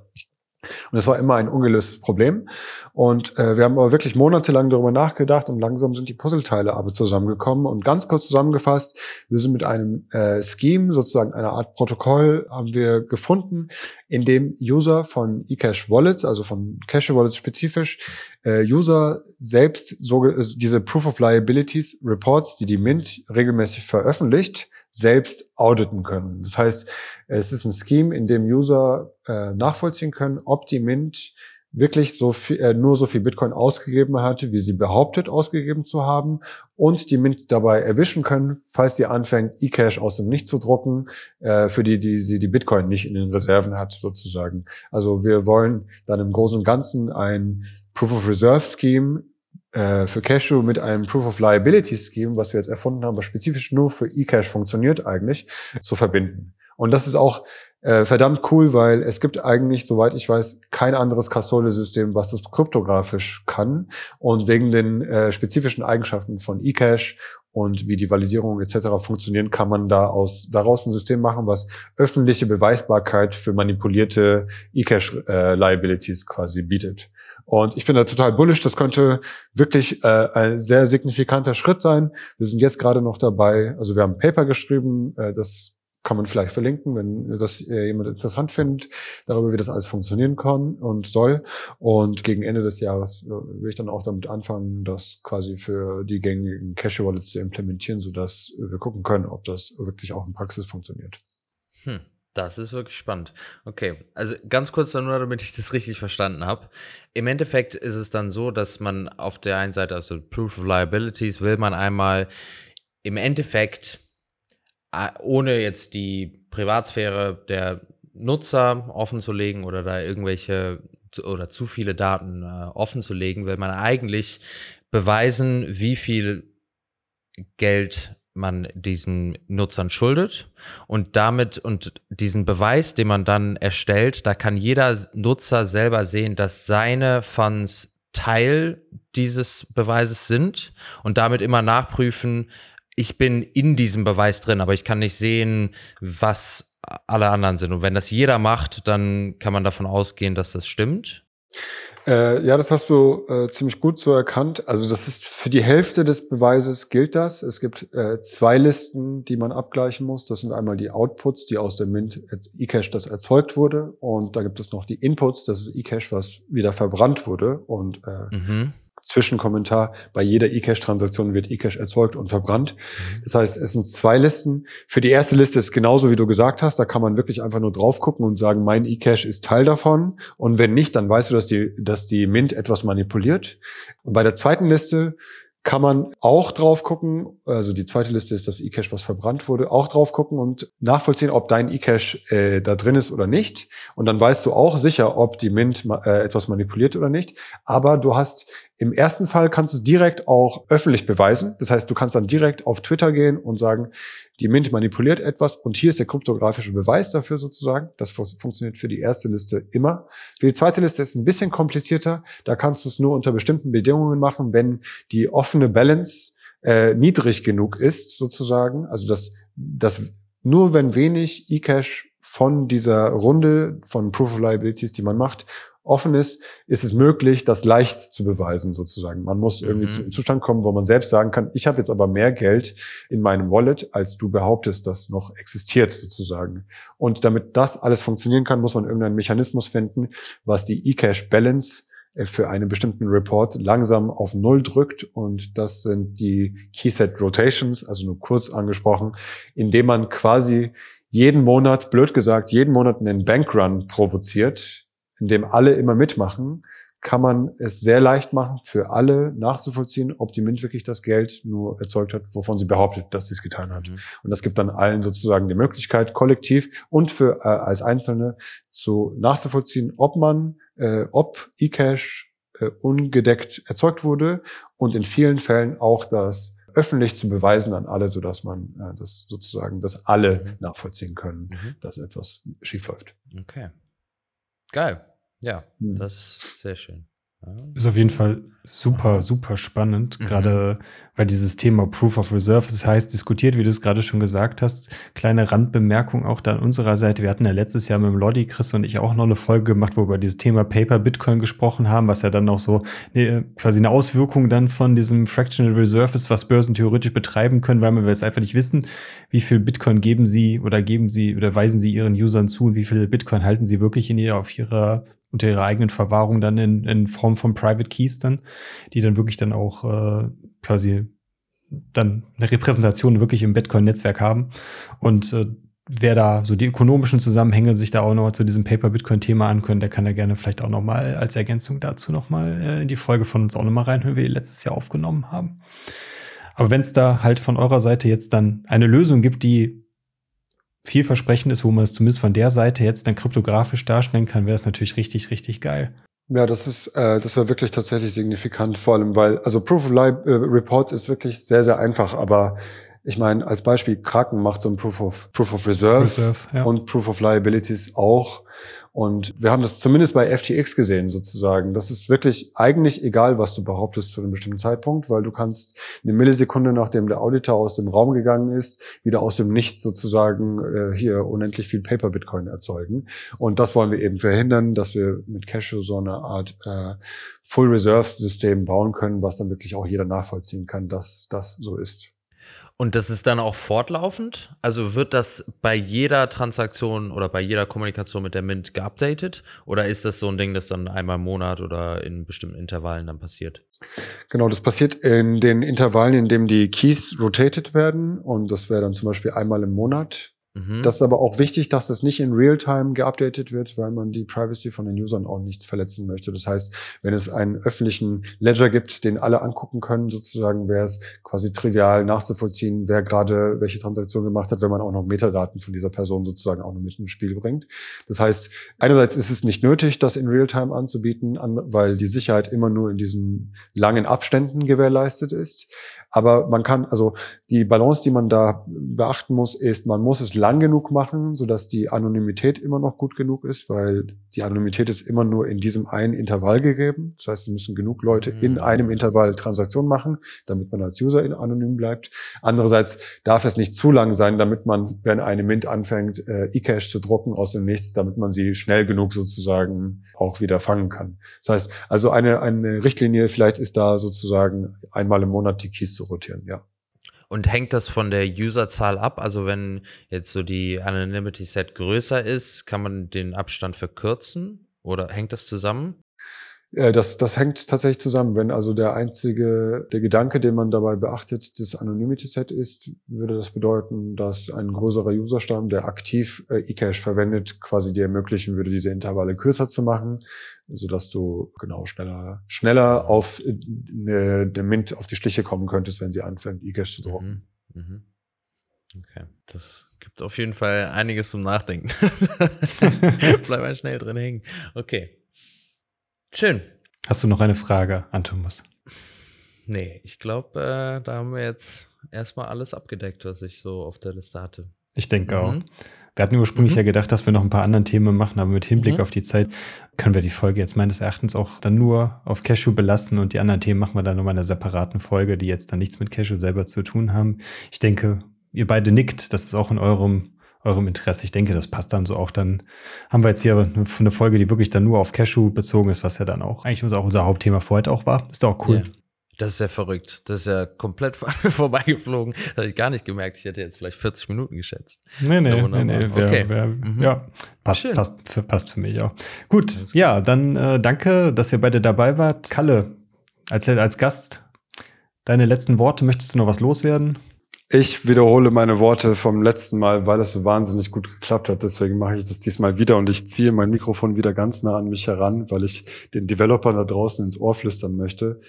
Und das war immer ein ungelöstes Problem. Und äh, wir haben aber wirklich monatelang darüber nachgedacht und langsam sind die Puzzleteile aber zusammengekommen. Und ganz kurz zusammengefasst, wir sind mit einem äh, Scheme, sozusagen einer Art Protokoll, haben wir gefunden, in dem User von eCash Wallets, also von Cash Wallets spezifisch, äh, User selbst so, diese Proof of Liabilities Reports, die die Mint regelmäßig veröffentlicht, selbst auditen können. Das heißt, es ist ein Scheme, in dem User äh, nachvollziehen können, ob die Mint wirklich so viel, äh, nur so viel Bitcoin ausgegeben hatte, wie sie behauptet ausgegeben zu haben und die Mint dabei erwischen können, falls sie anfängt, eCash aus dem Nichts zu drucken, äh, für die, die sie die Bitcoin nicht in den Reserven hat, sozusagen. Also wir wollen dann im Großen und Ganzen ein Proof of Reserve Scheme äh, für Cashew mit einem Proof of Liability Scheme, was wir jetzt erfunden haben, was spezifisch nur für eCash funktioniert eigentlich, zu verbinden. Und das ist auch äh, verdammt cool, weil es gibt eigentlich, soweit ich weiß, kein anderes Custodial-System, was das kryptografisch kann. Und wegen den äh, spezifischen Eigenschaften von eCash und wie die Validierung etc. funktionieren, kann man da aus, daraus ein System machen, was öffentliche Beweisbarkeit für manipulierte eCash-Liabilities äh, quasi bietet. Und ich bin da total bullish. Das könnte wirklich äh, ein sehr signifikanter Schritt sein. Wir sind jetzt gerade noch dabei. Also wir haben ein Paper geschrieben, äh, das kann man vielleicht verlinken, wenn das äh, jemand interessant findet, darüber, wie das alles funktionieren kann und soll. Und gegen Ende des Jahres äh, will ich dann auch damit anfangen, das quasi für die gängigen Cache-Wallets zu implementieren, sodass wir gucken können, ob das wirklich auch in Praxis funktioniert. Hm. Das ist wirklich spannend. Okay, also ganz kurz dann nur, damit ich das richtig verstanden habe. Im Endeffekt ist es dann so, dass man auf der einen Seite, also Proof of Liabilities, will man einmal im Endeffekt, ohne jetzt die Privatsphäre der Nutzer offen zu legen oder da irgendwelche oder zu viele Daten äh, offen zu legen, will man eigentlich beweisen, wie viel Geld man diesen Nutzern schuldet. Und damit und diesen Beweis, den man dann erstellt, da kann jeder Nutzer selber sehen, dass seine Funds Teil dieses Beweises sind und damit immer nachprüfen, ich bin in diesem Beweis drin, aber ich kann nicht sehen, was alle anderen sind. Und wenn das jeder macht, dann kann man davon ausgehen, dass das stimmt. Äh, ja, das hast du äh, ziemlich gut so erkannt. Also das ist für die Hälfte des Beweises gilt das. Es gibt äh, zwei Listen, die man abgleichen muss. Das sind einmal die Outputs, die aus dem Mint eCache das erzeugt wurde. Und da gibt es noch die Inputs, das ist eCache, was wieder verbrannt wurde. Und äh, mhm. Zwischenkommentar, bei jeder eCache-Transaktion wird eCache erzeugt und verbrannt. Das heißt, es sind zwei Listen. Für die erste Liste ist genauso, wie du gesagt hast, da kann man wirklich einfach nur drauf gucken und sagen, mein eCache ist Teil davon. Und wenn nicht, dann weißt du, dass die, dass die Mint etwas manipuliert. Und bei der zweiten Liste kann man auch drauf gucken, also die zweite Liste ist das eCache, was verbrannt wurde, auch drauf gucken und nachvollziehen, ob dein eCache äh, da drin ist oder nicht. Und dann weißt du auch sicher, ob die Mint äh, etwas manipuliert oder nicht. Aber du hast im ersten Fall kannst du direkt auch öffentlich beweisen. Das heißt, du kannst dann direkt auf Twitter gehen und sagen, die Mint manipuliert etwas und hier ist der kryptografische Beweis dafür sozusagen. Das funktioniert für die erste Liste immer. Für die zweite Liste ist es ein bisschen komplizierter. Da kannst du es nur unter bestimmten Bedingungen machen, wenn die offene Balance äh, niedrig genug ist sozusagen. Also dass, dass nur wenn wenig eCash von dieser Runde von Proof of Liabilities, die man macht, offen ist, ist es möglich, das leicht zu beweisen sozusagen. Man muss irgendwie mhm. zum Zustand kommen, wo man selbst sagen kann, ich habe jetzt aber mehr Geld in meinem Wallet, als du behauptest, das noch existiert sozusagen. Und damit das alles funktionieren kann, muss man irgendeinen Mechanismus finden, was die eCash Balance äh, für einen bestimmten Report langsam auf Null drückt. Und das sind die Keyset Rotations, also nur kurz angesprochen, indem man quasi jeden Monat, blöd gesagt, jeden Monat einen Bankrun provoziert, in dem alle immer mitmachen, kann man es sehr leicht machen, für alle nachzuvollziehen, ob die Mint wirklich das Geld nur erzeugt hat, wovon sie behauptet, dass sie es getan hat. Mhm. Und das gibt dann allen sozusagen die Möglichkeit, kollektiv und für äh, als Einzelne zu nachzuvollziehen, ob man, äh, ob eCash äh, ungedeckt erzeugt wurde und in vielen Fällen auch das öffentlich zu beweisen an alle, so dass man äh, das sozusagen, dass alle mhm. nachvollziehen können, mhm. dass etwas schiefläuft. Okay. Geil. Ja, hm. das ist sehr schön. Ist auf jeden Fall super, super spannend, mhm. gerade weil dieses Thema Proof of Reserve, das heißt, diskutiert, wie du es gerade schon gesagt hast. Kleine Randbemerkung auch da an unserer Seite. Wir hatten ja letztes Jahr mit dem Lodi, Chris und ich auch noch eine Folge gemacht, wo wir über dieses Thema Paper Bitcoin gesprochen haben, was ja dann auch so eine, quasi eine Auswirkung dann von diesem Fractional Reserve ist, was Börsen theoretisch betreiben können, weil wir jetzt einfach nicht wissen, wie viel Bitcoin geben sie oder geben sie oder weisen sie ihren Usern zu und wie viel Bitcoin halten sie wirklich in ihr auf ihrer unter ihrer eigenen Verwahrung dann in, in Form von Private Keys dann, die dann wirklich dann auch äh, quasi dann eine Repräsentation wirklich im Bitcoin-Netzwerk haben. Und äh, wer da so die ökonomischen Zusammenhänge sich da auch noch zu diesem Paper-Bitcoin-Thema ankönnen, der kann da gerne vielleicht auch noch mal als Ergänzung dazu noch mal äh, in die Folge von uns auch noch mal reinhören, wie wir letztes Jahr aufgenommen haben. Aber wenn es da halt von eurer Seite jetzt dann eine Lösung gibt, die vielversprechend ist, wo man es zumindest von der Seite jetzt dann kryptografisch darstellen kann, wäre es natürlich richtig, richtig geil. Ja, das ist, äh, das wäre wirklich tatsächlich signifikant, vor allem, weil, also Proof of Life äh, Report ist wirklich sehr, sehr einfach, aber ich meine, als Beispiel, Kraken macht so ein Proof of, Proof of Reserve, Reserve ja. und Proof of Liabilities auch. Und wir haben das zumindest bei FTX gesehen, sozusagen. Das ist wirklich eigentlich egal, was du behauptest zu einem bestimmten Zeitpunkt, weil du kannst eine Millisekunde, nachdem der Auditor aus dem Raum gegangen ist, wieder aus dem Nichts sozusagen äh, hier unendlich viel Paper Bitcoin erzeugen. Und das wollen wir eben verhindern, dass wir mit Cashew so eine Art äh, Full Reserve System bauen können, was dann wirklich auch jeder nachvollziehen kann, dass das so ist. Und das ist dann auch fortlaufend? Also wird das bei jeder Transaktion oder bei jeder Kommunikation mit der Mint geupdatet? Oder ist das so ein Ding, das dann einmal im Monat oder in bestimmten Intervallen dann passiert? Genau, das passiert in den Intervallen, in dem die Keys rotated werden. Und das wäre dann zum Beispiel einmal im Monat. Mhm. Das ist aber auch wichtig, dass das nicht in Realtime geupdatet wird, weil man die Privacy von den Usern auch nicht verletzen möchte. Das heißt, wenn es einen öffentlichen Ledger gibt, den alle angucken können, sozusagen, wäre es quasi trivial nachzuvollziehen, wer gerade welche Transaktion gemacht hat, wenn man auch noch Metadaten von dieser Person sozusagen auch noch mit ins Spiel bringt. Das heißt, einerseits ist es nicht nötig, das in Realtime anzubieten, weil die Sicherheit immer nur in diesen langen Abständen gewährleistet ist. Aber man kann, also die Balance, die man da beachten muss, ist, man muss es lang genug machen, sodass die Anonymität immer noch gut genug ist, weil die Anonymität ist immer nur in diesem einen Intervall gegeben. Das heißt, es müssen genug Leute in mhm. einem Intervall Transaktionen machen, damit man als User anonym bleibt. Andererseits darf es nicht zu lang sein, damit man, wenn eine Mint anfängt, äh, eCash zu drucken aus dem Nichts, damit man sie schnell genug sozusagen auch wieder fangen kann. Das heißt, also eine, eine Richtlinie, vielleicht ist da sozusagen einmal im Monat die Keys zu rotieren, ja. Und hängt das von der Userzahl ab? Also wenn jetzt so die Anonymity Set größer ist, kann man den Abstand verkürzen? Oder hängt das zusammen? Äh, das, das hängt tatsächlich zusammen. Wenn also der einzige, der Gedanke, den man dabei beachtet, das Anonymity-Set ist, würde das bedeuten, dass ein größerer Userstamm, der aktiv äh, eCache verwendet, quasi dir ermöglichen würde, diese Intervalle kürzer zu machen, sodass du genau schneller, schneller auf eine, eine Mint auf die Schliche kommen könntest, wenn sie anfängt, eCache zu drucken. Mhm. Mhm. Okay, das gibt auf jeden Fall einiges zum Nachdenken. Bleib mal schnell drin hängen. Okay. Schön. Hast du noch eine Frage an Thomas? Nee, ich glaube, äh, da haben wir jetzt erstmal alles abgedeckt, was ich so auf der Liste hatte. Ich denke mhm. auch. Wir hatten ursprünglich mhm. ja gedacht, dass wir noch ein paar andere Themen machen, aber mit Hinblick mhm. auf die Zeit können wir die Folge jetzt meines Erachtens auch dann nur auf Cashew belassen und die anderen Themen machen wir dann nochmal in einer separaten Folge, die jetzt dann nichts mit Cashew selber zu tun haben. Ich denke, ihr beide nickt, das ist auch in eurem eurem Interesse. Ich denke, das passt dann so auch. Dann haben wir jetzt hier eine Folge, die wirklich dann nur auf Cashew bezogen ist, was ja dann auch eigentlich auch unser Hauptthema vor heute auch war. Ist auch cool. Yeah. Das ist ja verrückt. Das ist ja komplett vorbeigeflogen. Das habe ich gar nicht gemerkt. Ich hätte jetzt vielleicht 40 Minuten geschätzt. Nee, nee, nee, nee. Wär, okay. Wär, mhm. Ja, passt, passt, für, passt für mich auch. Gut, ja, dann äh, danke, dass ihr beide dabei wart. Kalle, als, als Gast, deine letzten Worte, möchtest du noch was loswerden? Ich wiederhole meine Worte vom letzten Mal, weil es so wahnsinnig gut geklappt hat. Deswegen mache ich das diesmal wieder und ich ziehe mein Mikrofon wieder ganz nah an mich heran, weil ich den Developern da draußen ins Ohr flüstern möchte.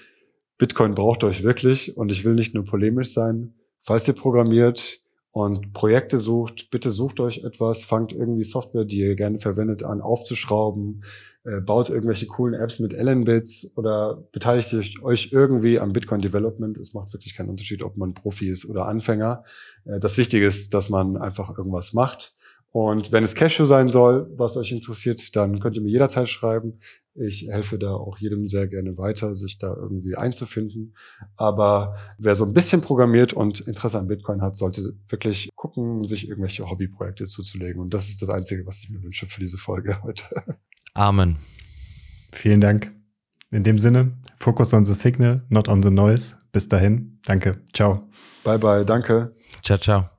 Bitcoin braucht euch wirklich und ich will nicht nur polemisch sein. Falls ihr programmiert und Projekte sucht, bitte sucht euch etwas, fangt irgendwie Software, die ihr gerne verwendet, an aufzuschrauben, äh, baut irgendwelche coolen Apps mit Allen-Bits oder beteiligt euch irgendwie am Bitcoin Development. Es macht wirklich keinen Unterschied, ob man Profi ist oder Anfänger. Äh, das Wichtige ist, dass man einfach irgendwas macht. Und wenn es Cashew sein soll, was euch interessiert, dann könnt ihr mir jederzeit schreiben. Ich helfe da auch jedem sehr gerne weiter, sich da irgendwie einzufinden. Aber wer so ein bisschen programmiert und Interesse an Bitcoin hat, sollte wirklich gucken, sich irgendwelche Hobbyprojekte zuzulegen. Und das ist das Einzige, was ich mir wünsche für diese Folge heute. Amen. Vielen Dank. In dem Sinne, focus on the signal, not on the noise. Bis dahin. Danke. Ciao. Bye bye. Danke. Ciao, ciao.